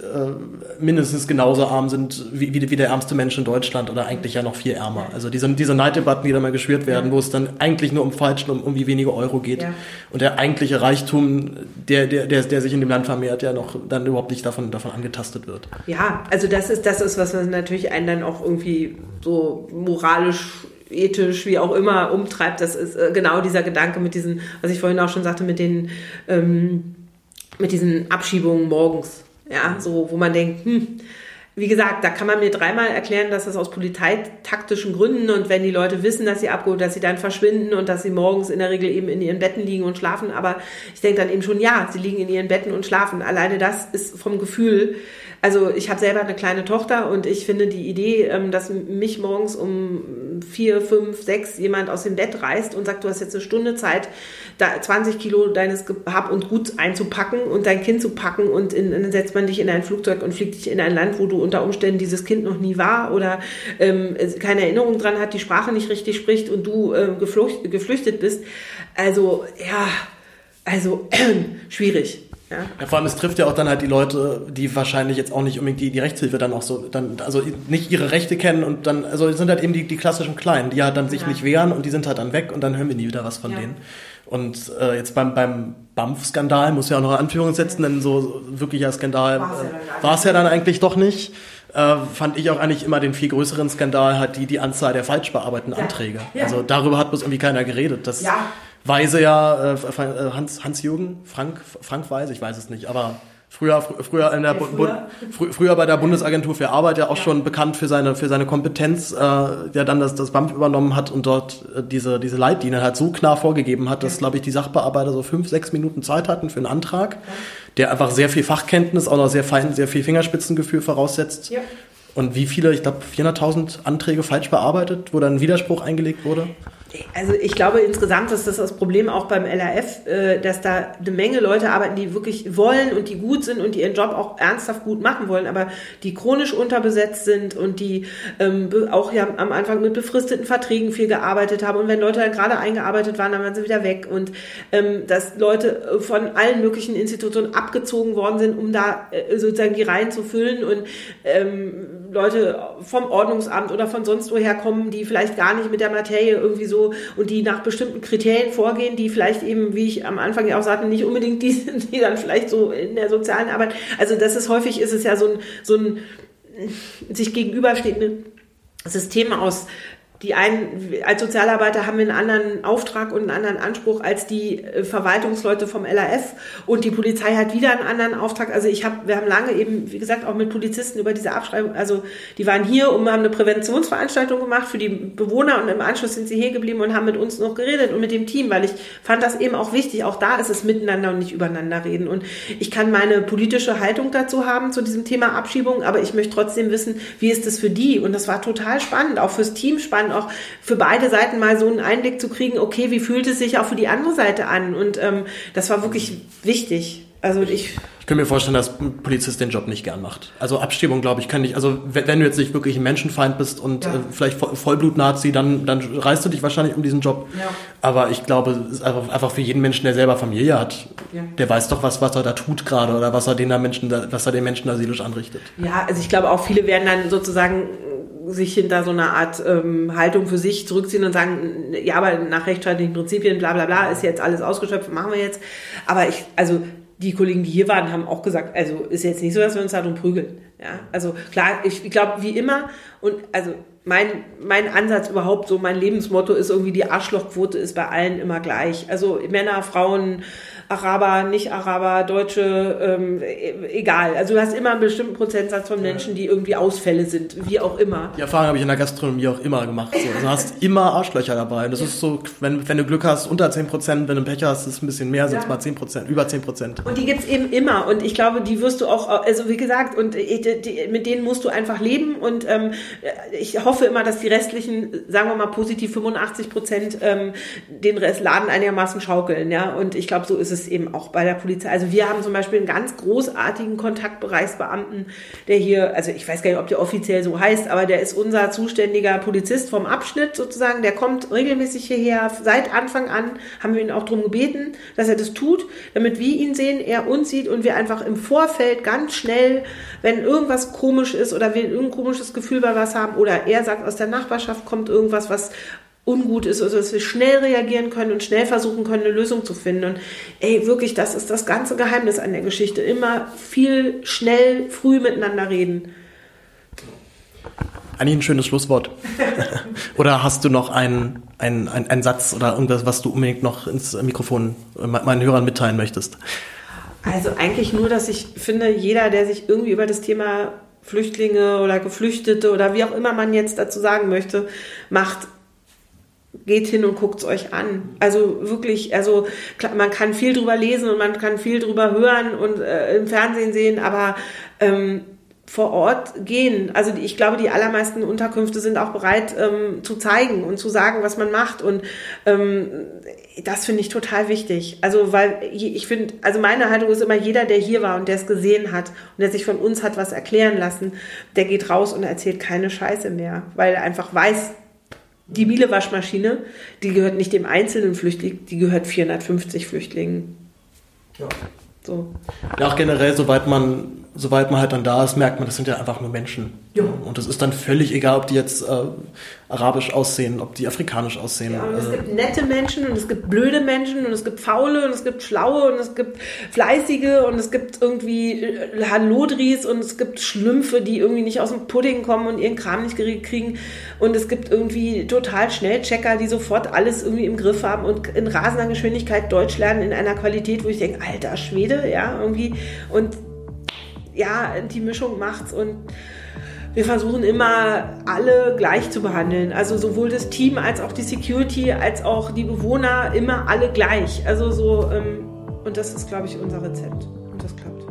mindestens genauso arm sind wie, wie, wie der ärmste Mensch in Deutschland oder eigentlich ja noch viel ärmer. Also diese, diese Neiddebatten, die da mal geschwört werden, ja. wo es dann eigentlich nur um Falschen, um irgendwie wenige Euro geht. Ja. Und der eigentliche Reichtum, der, der, der, der sich in dem Land vermehrt, ja noch dann überhaupt nicht davon, davon angetastet wird. Ja, also das ist, das ist, was natürlich einen dann auch irgendwie so moralisch ethisch, wie auch immer, umtreibt. Das ist äh, genau dieser Gedanke mit diesen, was ich vorhin auch schon sagte, mit den, ähm, mit diesen Abschiebungen morgens. Ja, so, wo man denkt, hm, wie gesagt, da kann man mir dreimal erklären, dass das aus polizeitaktischen Gründen und wenn die Leute wissen, dass sie abgeholt, dass sie dann verschwinden und dass sie morgens in der Regel eben in ihren Betten liegen und schlafen. Aber ich denke dann eben schon, ja, sie liegen in ihren Betten und schlafen. Alleine das ist vom Gefühl also ich habe selber eine kleine Tochter und ich finde die Idee, ähm, dass mich morgens um vier, fünf, sechs jemand aus dem Bett reißt und sagt, du hast jetzt eine Stunde Zeit, da 20 Kilo deines Hab und Gut einzupacken und dein Kind zu packen und in, dann setzt man dich in ein Flugzeug und fliegt dich in ein Land, wo du unter Umständen dieses Kind noch nie war oder ähm, keine Erinnerung dran hat, die Sprache nicht richtig spricht und du äh, geflüchtet, geflüchtet bist. Also ja, also (clears throat) schwierig. Ja. ja. vor allem, es trifft ja auch dann halt die Leute, die wahrscheinlich jetzt auch nicht unbedingt die, die Rechtshilfe dann auch so, dann, also nicht ihre Rechte kennen und dann, also es sind halt eben die, die klassischen Kleinen, die halt dann sich ja. nicht wehren und die sind halt dann weg und dann hören wir nie wieder was von ja. denen. Und äh, jetzt beim, beim BAMF-Skandal muss ja auch noch Anführungen setzen, denn so wirklicher Skandal war es ja, dann eigentlich doch nicht. Äh, fand ich auch eigentlich immer den viel größeren Skandal halt die, die Anzahl der falsch bearbeiteten Anträge. Also darüber hat bloß irgendwie keiner geredet. Das, ja Weise ja, äh, äh, Hans, Hans-Jürgen, Frank, Frank Weise, ich weiß es nicht, aber früher, früher, in der ja, früher? Bu früher bei der Bundesagentur für Arbeit ja auch ja. schon bekannt für seine, für seine Kompetenz, äh, der dann das, das BAMF übernommen hat und dort äh, diese, diese Leitlinie halt so klar vorgegeben hat, dass, glaube ich, die Sachbearbeiter so fünf, sechs Minuten Zeit hatten für einen Antrag, der einfach sehr viel Fachkenntnis, auch noch sehr fein, sehr viel Fingerspitzengefühl voraussetzt. Und wie viele, ich glaube 400.000 Anträge falsch bearbeitet, wo dann ein Widerspruch eingelegt wurde? Also ich glaube insgesamt ist das das Problem auch beim LRF, äh, dass da eine Menge Leute arbeiten, die wirklich wollen und die gut sind und die ihren Job auch ernsthaft gut machen wollen, aber die chronisch unterbesetzt sind und die ähm, auch ja am Anfang mit befristeten Verträgen viel gearbeitet haben. Und wenn Leute gerade eingearbeitet waren, dann waren sie wieder weg. Und ähm, dass Leute von allen möglichen Institutionen abgezogen worden sind, um da äh, sozusagen die Reihen zu füllen. Und ähm, Leute vom Ordnungsamt oder von sonst woher kommen, die vielleicht gar nicht mit der Materie irgendwie so und die nach bestimmten Kriterien vorgehen, die vielleicht eben, wie ich am Anfang ja auch sagte, nicht unbedingt die sind, die dann vielleicht so in der sozialen Arbeit, also das ist häufig ist es ja so ein, so ein sich gegenüberstehende System aus die einen, als Sozialarbeiter haben wir einen anderen Auftrag und einen anderen Anspruch als die äh, Verwaltungsleute vom LAF und die Polizei hat wieder einen anderen Auftrag. Also ich habe, wir haben lange eben, wie gesagt, auch mit Polizisten über diese Abschreibung, also die waren hier und haben eine Präventionsveranstaltung gemacht für die Bewohner und im Anschluss sind sie hier geblieben und haben mit uns noch geredet und mit dem Team, weil ich fand das eben auch wichtig. Auch da ist es miteinander und nicht übereinander reden. Und ich kann meine politische Haltung dazu haben zu diesem Thema Abschiebung, aber ich möchte trotzdem wissen, wie ist das für die? Und das war total spannend, auch fürs Team spannend auch für beide Seiten mal so einen Einblick zu kriegen, okay, wie fühlt es sich auch für die andere Seite an? Und ähm, das war wirklich wichtig. Also ich ich kann mir vorstellen, dass ein Polizist den Job nicht gern macht. Also Abstimmung, glaube ich, kann nicht. Also wenn, du jetzt nicht wirklich ein Menschenfeind bist und ja. äh, vielleicht Vollblut-Nazi, dann, dann reißt du dich wahrscheinlich um diesen Job. Ja. Aber ich glaube, es ist einfach, einfach für jeden Menschen, der selber Familie hat, ja. der weiß doch, was, was er da tut gerade oder was er den da Menschen, was er den Menschen da seelisch anrichtet. Ja, also ich glaube auch viele werden dann sozusagen sich hinter so einer Art ähm, Haltung für sich zurückziehen und sagen, ja, aber nach rechtsstaatlichen Prinzipien, bla bla bla, ist jetzt alles ausgeschöpft, machen wir jetzt. Aber ich, also die Kollegen, die hier waren, haben auch gesagt, also ist jetzt nicht so, dass wir uns darum prügeln. Ja, also klar, ich, ich glaube, wie immer, und also mein, mein Ansatz überhaupt, so mein Lebensmotto ist irgendwie, die Arschlochquote ist bei allen immer gleich. Also Männer, Frauen, Araber, Nicht-Araber, Deutsche, ähm, egal. Also du hast immer einen bestimmten Prozentsatz von Menschen, die irgendwie Ausfälle sind, wie auch immer. Die Erfahrung habe ich in der Gastronomie auch immer gemacht. So. Also du hast immer Arschlöcher dabei. Das ja. ist so, wenn, wenn du Glück hast, unter 10 Prozent, wenn du Pech hast, ist es ein bisschen mehr, sind es ja. mal 10 Prozent, über 10 Prozent. Und die gibt's eben immer. Und ich glaube, die wirst du auch, also wie gesagt, und die, mit denen musst du einfach leben. Und ähm, ich hoffe immer, dass die restlichen, sagen wir mal positiv 85 Prozent, ähm, den Rest Laden einigermaßen schaukeln. Ja, und ich glaube, so ist es es eben auch bei der Polizei. Also wir haben zum Beispiel einen ganz großartigen Kontaktbereichsbeamten, der hier, also ich weiß gar nicht, ob der offiziell so heißt, aber der ist unser zuständiger Polizist vom Abschnitt sozusagen. Der kommt regelmäßig hierher. Seit Anfang an haben wir ihn auch darum gebeten, dass er das tut, damit wir ihn sehen, er uns sieht und wir einfach im Vorfeld ganz schnell, wenn irgendwas komisch ist oder wir ein komisches Gefühl bei was haben oder er sagt, aus der Nachbarschaft kommt irgendwas, was ungut ist, also dass wir schnell reagieren können und schnell versuchen können, eine Lösung zu finden. Und ey, wirklich, das ist das ganze Geheimnis an der Geschichte. Immer viel, schnell, früh miteinander reden. Eigentlich ein schönes Schlusswort. (laughs) oder hast du noch einen, einen, einen, einen Satz oder irgendwas, was du unbedingt noch ins Mikrofon meinen Hörern mitteilen möchtest? Also eigentlich nur, dass ich finde, jeder, der sich irgendwie über das Thema Flüchtlinge oder Geflüchtete oder wie auch immer man jetzt dazu sagen möchte, macht, geht hin und guckt es euch an. Also wirklich, also klar, man kann viel drüber lesen und man kann viel drüber hören und äh, im Fernsehen sehen, aber ähm, vor Ort gehen. Also ich glaube, die allermeisten Unterkünfte sind auch bereit ähm, zu zeigen und zu sagen, was man macht. Und ähm, das finde ich total wichtig. Also weil ich finde, also meine Haltung ist immer, jeder, der hier war und der es gesehen hat und der sich von uns hat was erklären lassen, der geht raus und erzählt keine Scheiße mehr, weil er einfach weiß, die Miele-Waschmaschine, die gehört nicht dem einzelnen Flüchtling, die gehört 450 Flüchtlingen. Ja. So. Ja, auch generell, soweit man soweit man halt dann da ist, merkt man, das sind ja einfach nur Menschen. Ja. Und es ist dann völlig egal, ob die jetzt äh, arabisch aussehen, ob die afrikanisch aussehen. Ja, und es gibt nette Menschen und es gibt blöde Menschen und es gibt faule und es gibt schlaue und es gibt fleißige und es gibt irgendwie äh, Hallodris und es gibt Schlümpfe, die irgendwie nicht aus dem Pudding kommen und ihren Kram nicht kriegen. Und es gibt irgendwie total Schnellchecker, die sofort alles irgendwie im Griff haben und in rasender Geschwindigkeit Deutsch lernen in einer Qualität, wo ich denke, alter Schwede, ja, irgendwie. Und ja, die Mischung macht's und wir versuchen immer alle gleich zu behandeln. Also sowohl das Team als auch die Security als auch die Bewohner immer alle gleich. Also so, ähm, und das ist, glaube ich, unser Rezept. Und das klappt.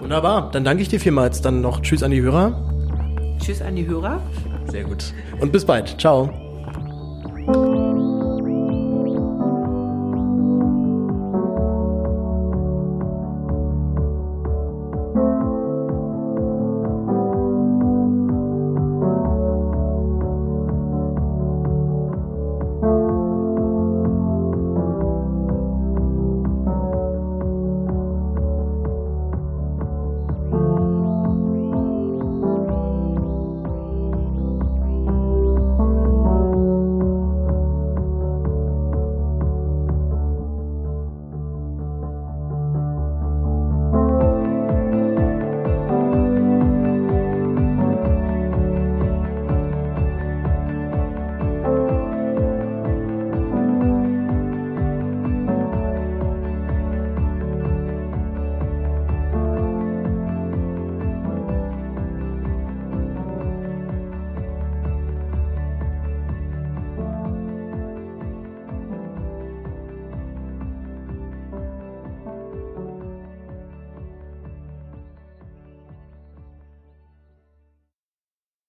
Wunderbar. Dann danke ich dir vielmals. Dann noch Tschüss an die Hörer. Tschüss an die Hörer. Sehr gut. Und bis bald. Ciao.